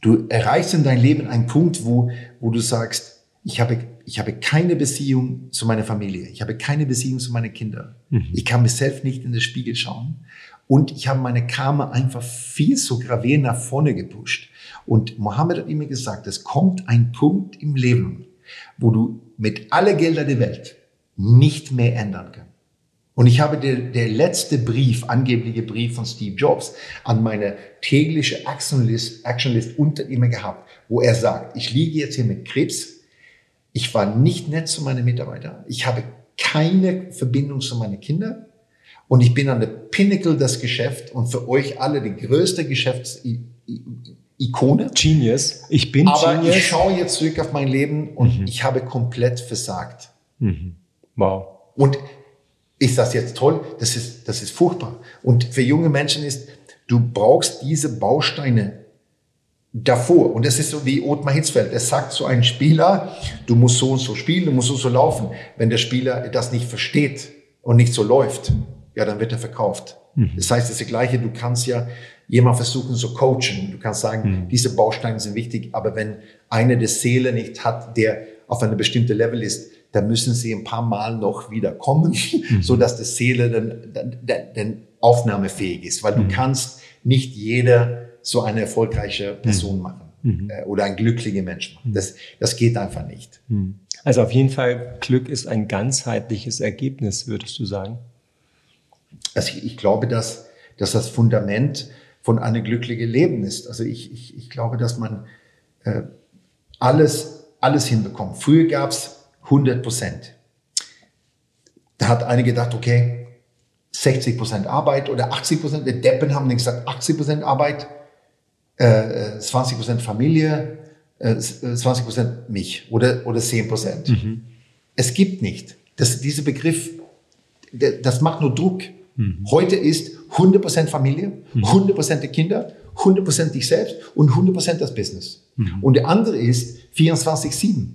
du erreichst in deinem Leben einen Punkt, wo, wo du sagst, ich habe, ich habe keine Beziehung zu meiner Familie, ich habe keine Beziehung zu meinen Kindern, mhm. ich kann mich selbst nicht in den Spiegel schauen und ich habe meine Karma einfach viel zu gravierend nach vorne gepusht. Und Mohammed hat immer gesagt, es kommt ein Punkt im Leben, wo du mit aller Gelder der Welt nicht mehr ändern kannst. Und ich habe der, der letzte Brief, angebliche Brief von Steve Jobs an meine tägliche Actionlist, Actionlist unter ihm gehabt, wo er sagt, ich liege jetzt hier mit Krebs, ich war nicht nett zu meinen Mitarbeitern, ich habe keine Verbindung zu meinen Kindern, und ich bin an der Pinnacle des Geschäfts und für euch alle die größte Geschäftsikone. Genius. Ich bin Aber Genius. ich schaue jetzt zurück auf mein Leben und mhm. ich habe komplett versagt. Mhm. Wow. Und ist das jetzt toll? Das ist, das ist furchtbar. Und für junge Menschen ist, du brauchst diese Bausteine davor. Und das ist so wie Ottmar Hitzfeld. Er sagt zu einem Spieler, du musst so und so spielen, du musst so und so laufen. Wenn der Spieler das nicht versteht und nicht so läuft, ja, dann wird er verkauft. Mhm. Das heißt, das ist Gleiche, du kannst ja jemand versuchen zu coachen. Du kannst sagen, mhm. diese Bausteine sind wichtig, aber wenn einer die Seele nicht hat, der auf eine bestimmte Level ist, dann müssen sie ein paar Mal noch wieder kommen, mhm. so dass die Seele dann, dann, dann aufnahmefähig ist, weil du mhm. kannst nicht jeder so eine erfolgreiche Person mhm. machen mhm. äh, oder ein glücklicher Mensch machen. Das, das geht einfach nicht. Also auf jeden Fall, Glück ist ein ganzheitliches Ergebnis, würdest du sagen? Also ich, ich glaube, dass, dass das Fundament von einem glücklichen Leben ist. Also ich, ich, ich glaube, dass man äh, alles, alles hinbekommt. Früher gab es 100 Prozent. Da hat einer gedacht, okay, 60 Prozent Arbeit oder 80 Prozent. Die Deppen haben nicht gesagt 80 Prozent Arbeit, äh, 20 Prozent Familie, äh, 20 Prozent mich oder, oder 10 Prozent. Mhm. Es gibt nicht. Das, dieser Begriff, das macht nur Druck. Mhm. Heute ist 100% Familie, mhm. 100% die Kinder, 100% dich selbst und 100% das Business. Mhm. Und der andere ist 24-7.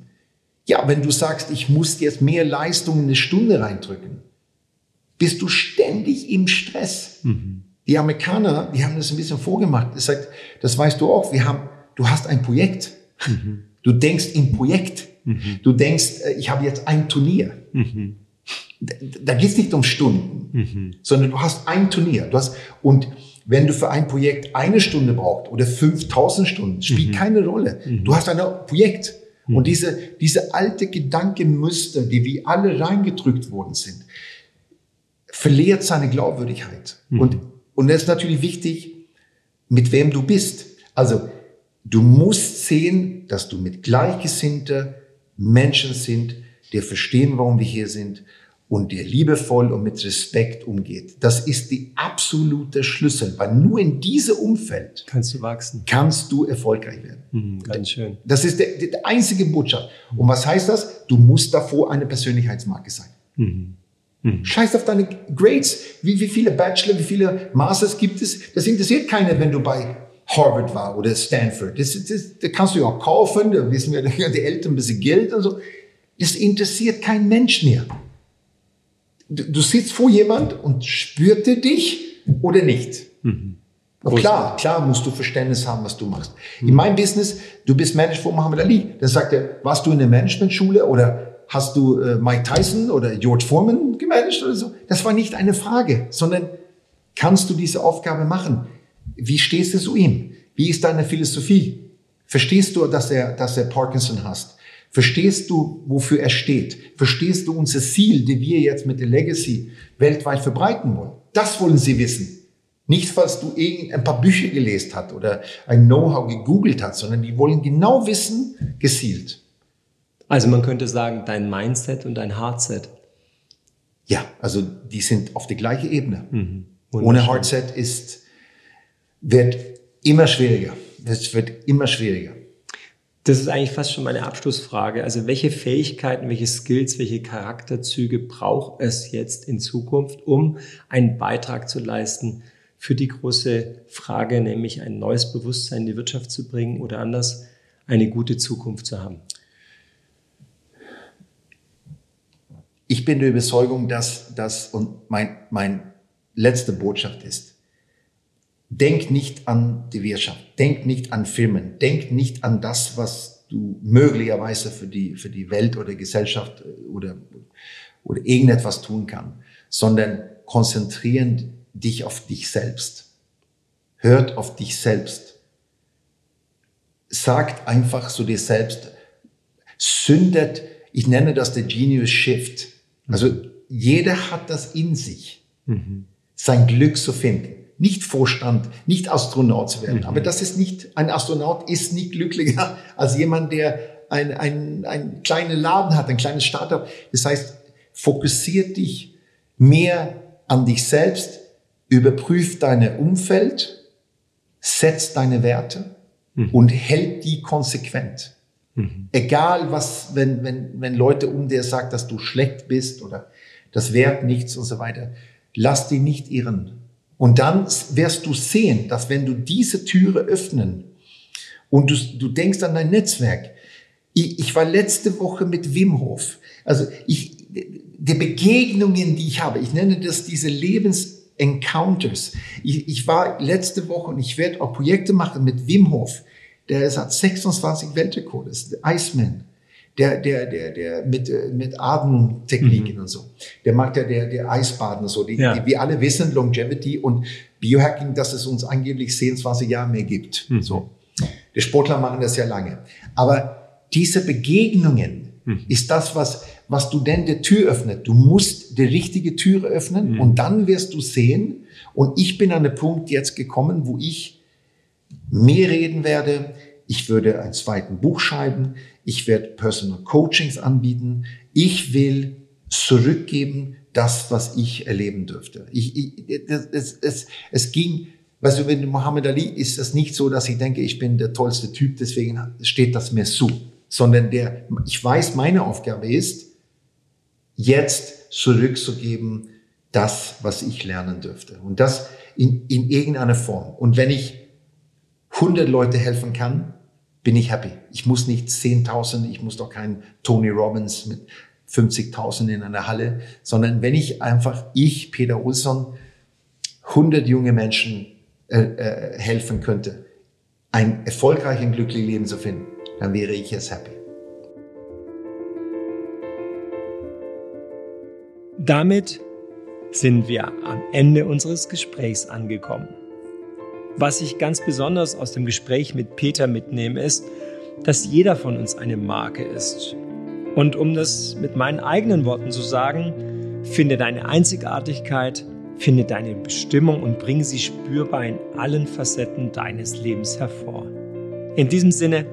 Ja, wenn du sagst, ich muss jetzt mehr Leistung in eine Stunde reindrücken, bist du ständig im Stress. Mhm. Die Amerikaner, die haben das ein bisschen vorgemacht. Das sagt, das weißt du auch. Wir haben, du hast ein Projekt. Mhm. Du denkst im Projekt. Mhm. Du denkst, äh, ich habe jetzt ein Turnier. Mhm da geht es nicht um Stunden, mhm. sondern du hast ein Turnier. Du hast, und wenn du für ein Projekt eine Stunde brauchst oder 5000 Stunden, spielt mhm. keine Rolle. Mhm. Du hast ein Projekt. Und diese, diese alte Gedankenmuster, die wir alle reingedrückt worden sind, verliert seine Glaubwürdigkeit. Und, und das ist natürlich wichtig, mit wem du bist. Also, du musst sehen, dass du mit gleichgesinnter Menschen sind, die verstehen, warum wir hier sind und der liebevoll und mit Respekt umgeht. Das ist die absolute Schlüssel, weil nur in diesem Umfeld kannst du wachsen, kannst du erfolgreich werden. Mhm, ganz schön. Das ist der, der einzige Botschaft. Und was heißt das? Du musst davor eine Persönlichkeitsmarke sein. Mhm. Mhm. Scheiß auf deine Grades. Wie, wie viele Bachelor, wie viele Masters gibt es? Das interessiert keiner, wenn du bei Harvard war oder Stanford. Das, das, das kannst du ja auch kaufen. Da wissen wir, die Eltern ein bisschen Geld und so. Das interessiert kein Mensch mehr du, du sitzt vor jemand und spürte dich oder nicht. Mhm. Klar, klar musst du Verständnis haben, was du machst. Mhm. In meinem Business, du bist Manager von Muhammad Ali. Dann sagt er, warst du in der Managementschule oder hast du äh, Mike Tyson oder George Foreman gemanagt oder so? Das war nicht eine Frage, sondern kannst du diese Aufgabe machen? Wie stehst du zu ihm? Wie ist deine Philosophie? Verstehst du, dass er, dass er Parkinson hast? Verstehst du, wofür er steht? Verstehst du unser Ziel, die wir jetzt mit der Legacy weltweit verbreiten wollen? Das wollen sie wissen. Nicht, falls du ein paar Bücher gelesen hast oder ein Know-how gegoogelt hast, sondern die wollen genau wissen, gezielt. Also man könnte sagen, dein Mindset und dein Hardset. Ja, also die sind auf der gleichen Ebene. Mhm. Ohne Hardset ist, wird immer schwieriger. Es wird immer schwieriger. Das ist eigentlich fast schon meine Abschlussfrage. Also welche Fähigkeiten, welche Skills, welche Charakterzüge braucht es jetzt in Zukunft, um einen Beitrag zu leisten für die große Frage, nämlich ein neues Bewusstsein in die Wirtschaft zu bringen oder anders eine gute Zukunft zu haben? Ich bin der Überzeugung, dass das und mein, mein letzte Botschaft ist, denk nicht an die Wirtschaft, denk nicht an Firmen, denk nicht an das, was du möglicherweise für die, für die Welt oder Gesellschaft äh, oder, oder irgendetwas tun kann, sondern konzentrieren dich auf dich selbst. Hört auf dich selbst. Sagt einfach zu dir selbst, zündet, ich nenne das der Genius Shift. Also jeder hat das in sich, mhm. sein Glück zu finden. Nicht Vorstand, nicht Astronaut zu werden. Mhm. Aber das ist nicht, ein Astronaut ist nicht glücklicher als jemand, der ein, ein, ein kleinen Laden hat, ein kleines Startup. Das heißt, fokussiert dich mehr an dich selbst, überprüf deine Umfeld, setz deine Werte mhm. und hält die konsequent. Mhm. Egal was, wenn, wenn, wenn Leute um dir sagen, dass du schlecht bist oder das wert nichts und so weiter, lass die nicht irren. Und dann wirst du sehen, dass wenn du diese Türe öffnen und du, du denkst an dein Netzwerk, ich, ich war letzte Woche mit Wim Hof. Also ich, die Begegnungen, die ich habe, ich nenne das diese Lebens Encounters. Ich, ich war letzte Woche und ich werde auch Projekte machen mit Wim Hof. Der hat 26 Weltrekorde, ist Iceman. Der, der, der, der mit, äh, mit Atemtechniken mhm. und so. Der macht ja der, der Eisbaden und so. Die, ja. die, wir alle wissen, Longevity und Biohacking, dass es uns angeblich 10, 20 Jahre mehr gibt. Mhm. So. Die Sportler machen das ja lange. Aber diese Begegnungen mhm. ist das, was, was du denn der Tür öffnet. Du musst die richtige Türe öffnen mhm. und dann wirst du sehen. Und ich bin an den Punkt jetzt gekommen, wo ich mehr reden werde. Ich würde ein zweites Buch schreiben. Ich werde Personal Coachings anbieten. Ich will zurückgeben das, was ich erleben dürfte. Ich, ich, es, es, es ging, weißt du, wenn Muhammad Ali ist es nicht so, dass ich denke, ich bin der tollste Typ, deswegen steht das mir zu, sondern der, ich weiß, meine Aufgabe ist, jetzt zurückzugeben, das, was ich lernen dürfte. Und das in, in irgendeiner Form. Und wenn ich 100 Leute helfen kann, bin ich happy. Ich muss nicht 10.000, ich muss doch kein Tony Robbins mit 50.000 in einer Halle, sondern wenn ich einfach, ich, Peter Olsson, 100 junge Menschen äh, äh, helfen könnte, ein erfolgreiches, glückliches Leben zu finden, dann wäre ich jetzt happy. Damit sind wir am Ende unseres Gesprächs angekommen. Was ich ganz besonders aus dem Gespräch mit Peter mitnehme, ist, dass jeder von uns eine Marke ist. Und um das mit meinen eigenen Worten zu sagen, finde deine Einzigartigkeit, finde deine Bestimmung und bring sie spürbar in allen Facetten deines Lebens hervor. In diesem Sinne,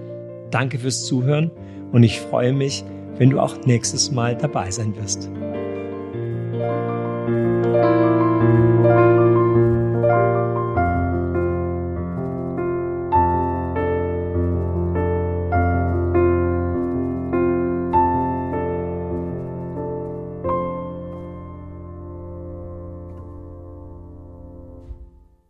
danke fürs Zuhören und ich freue mich, wenn du auch nächstes Mal dabei sein wirst.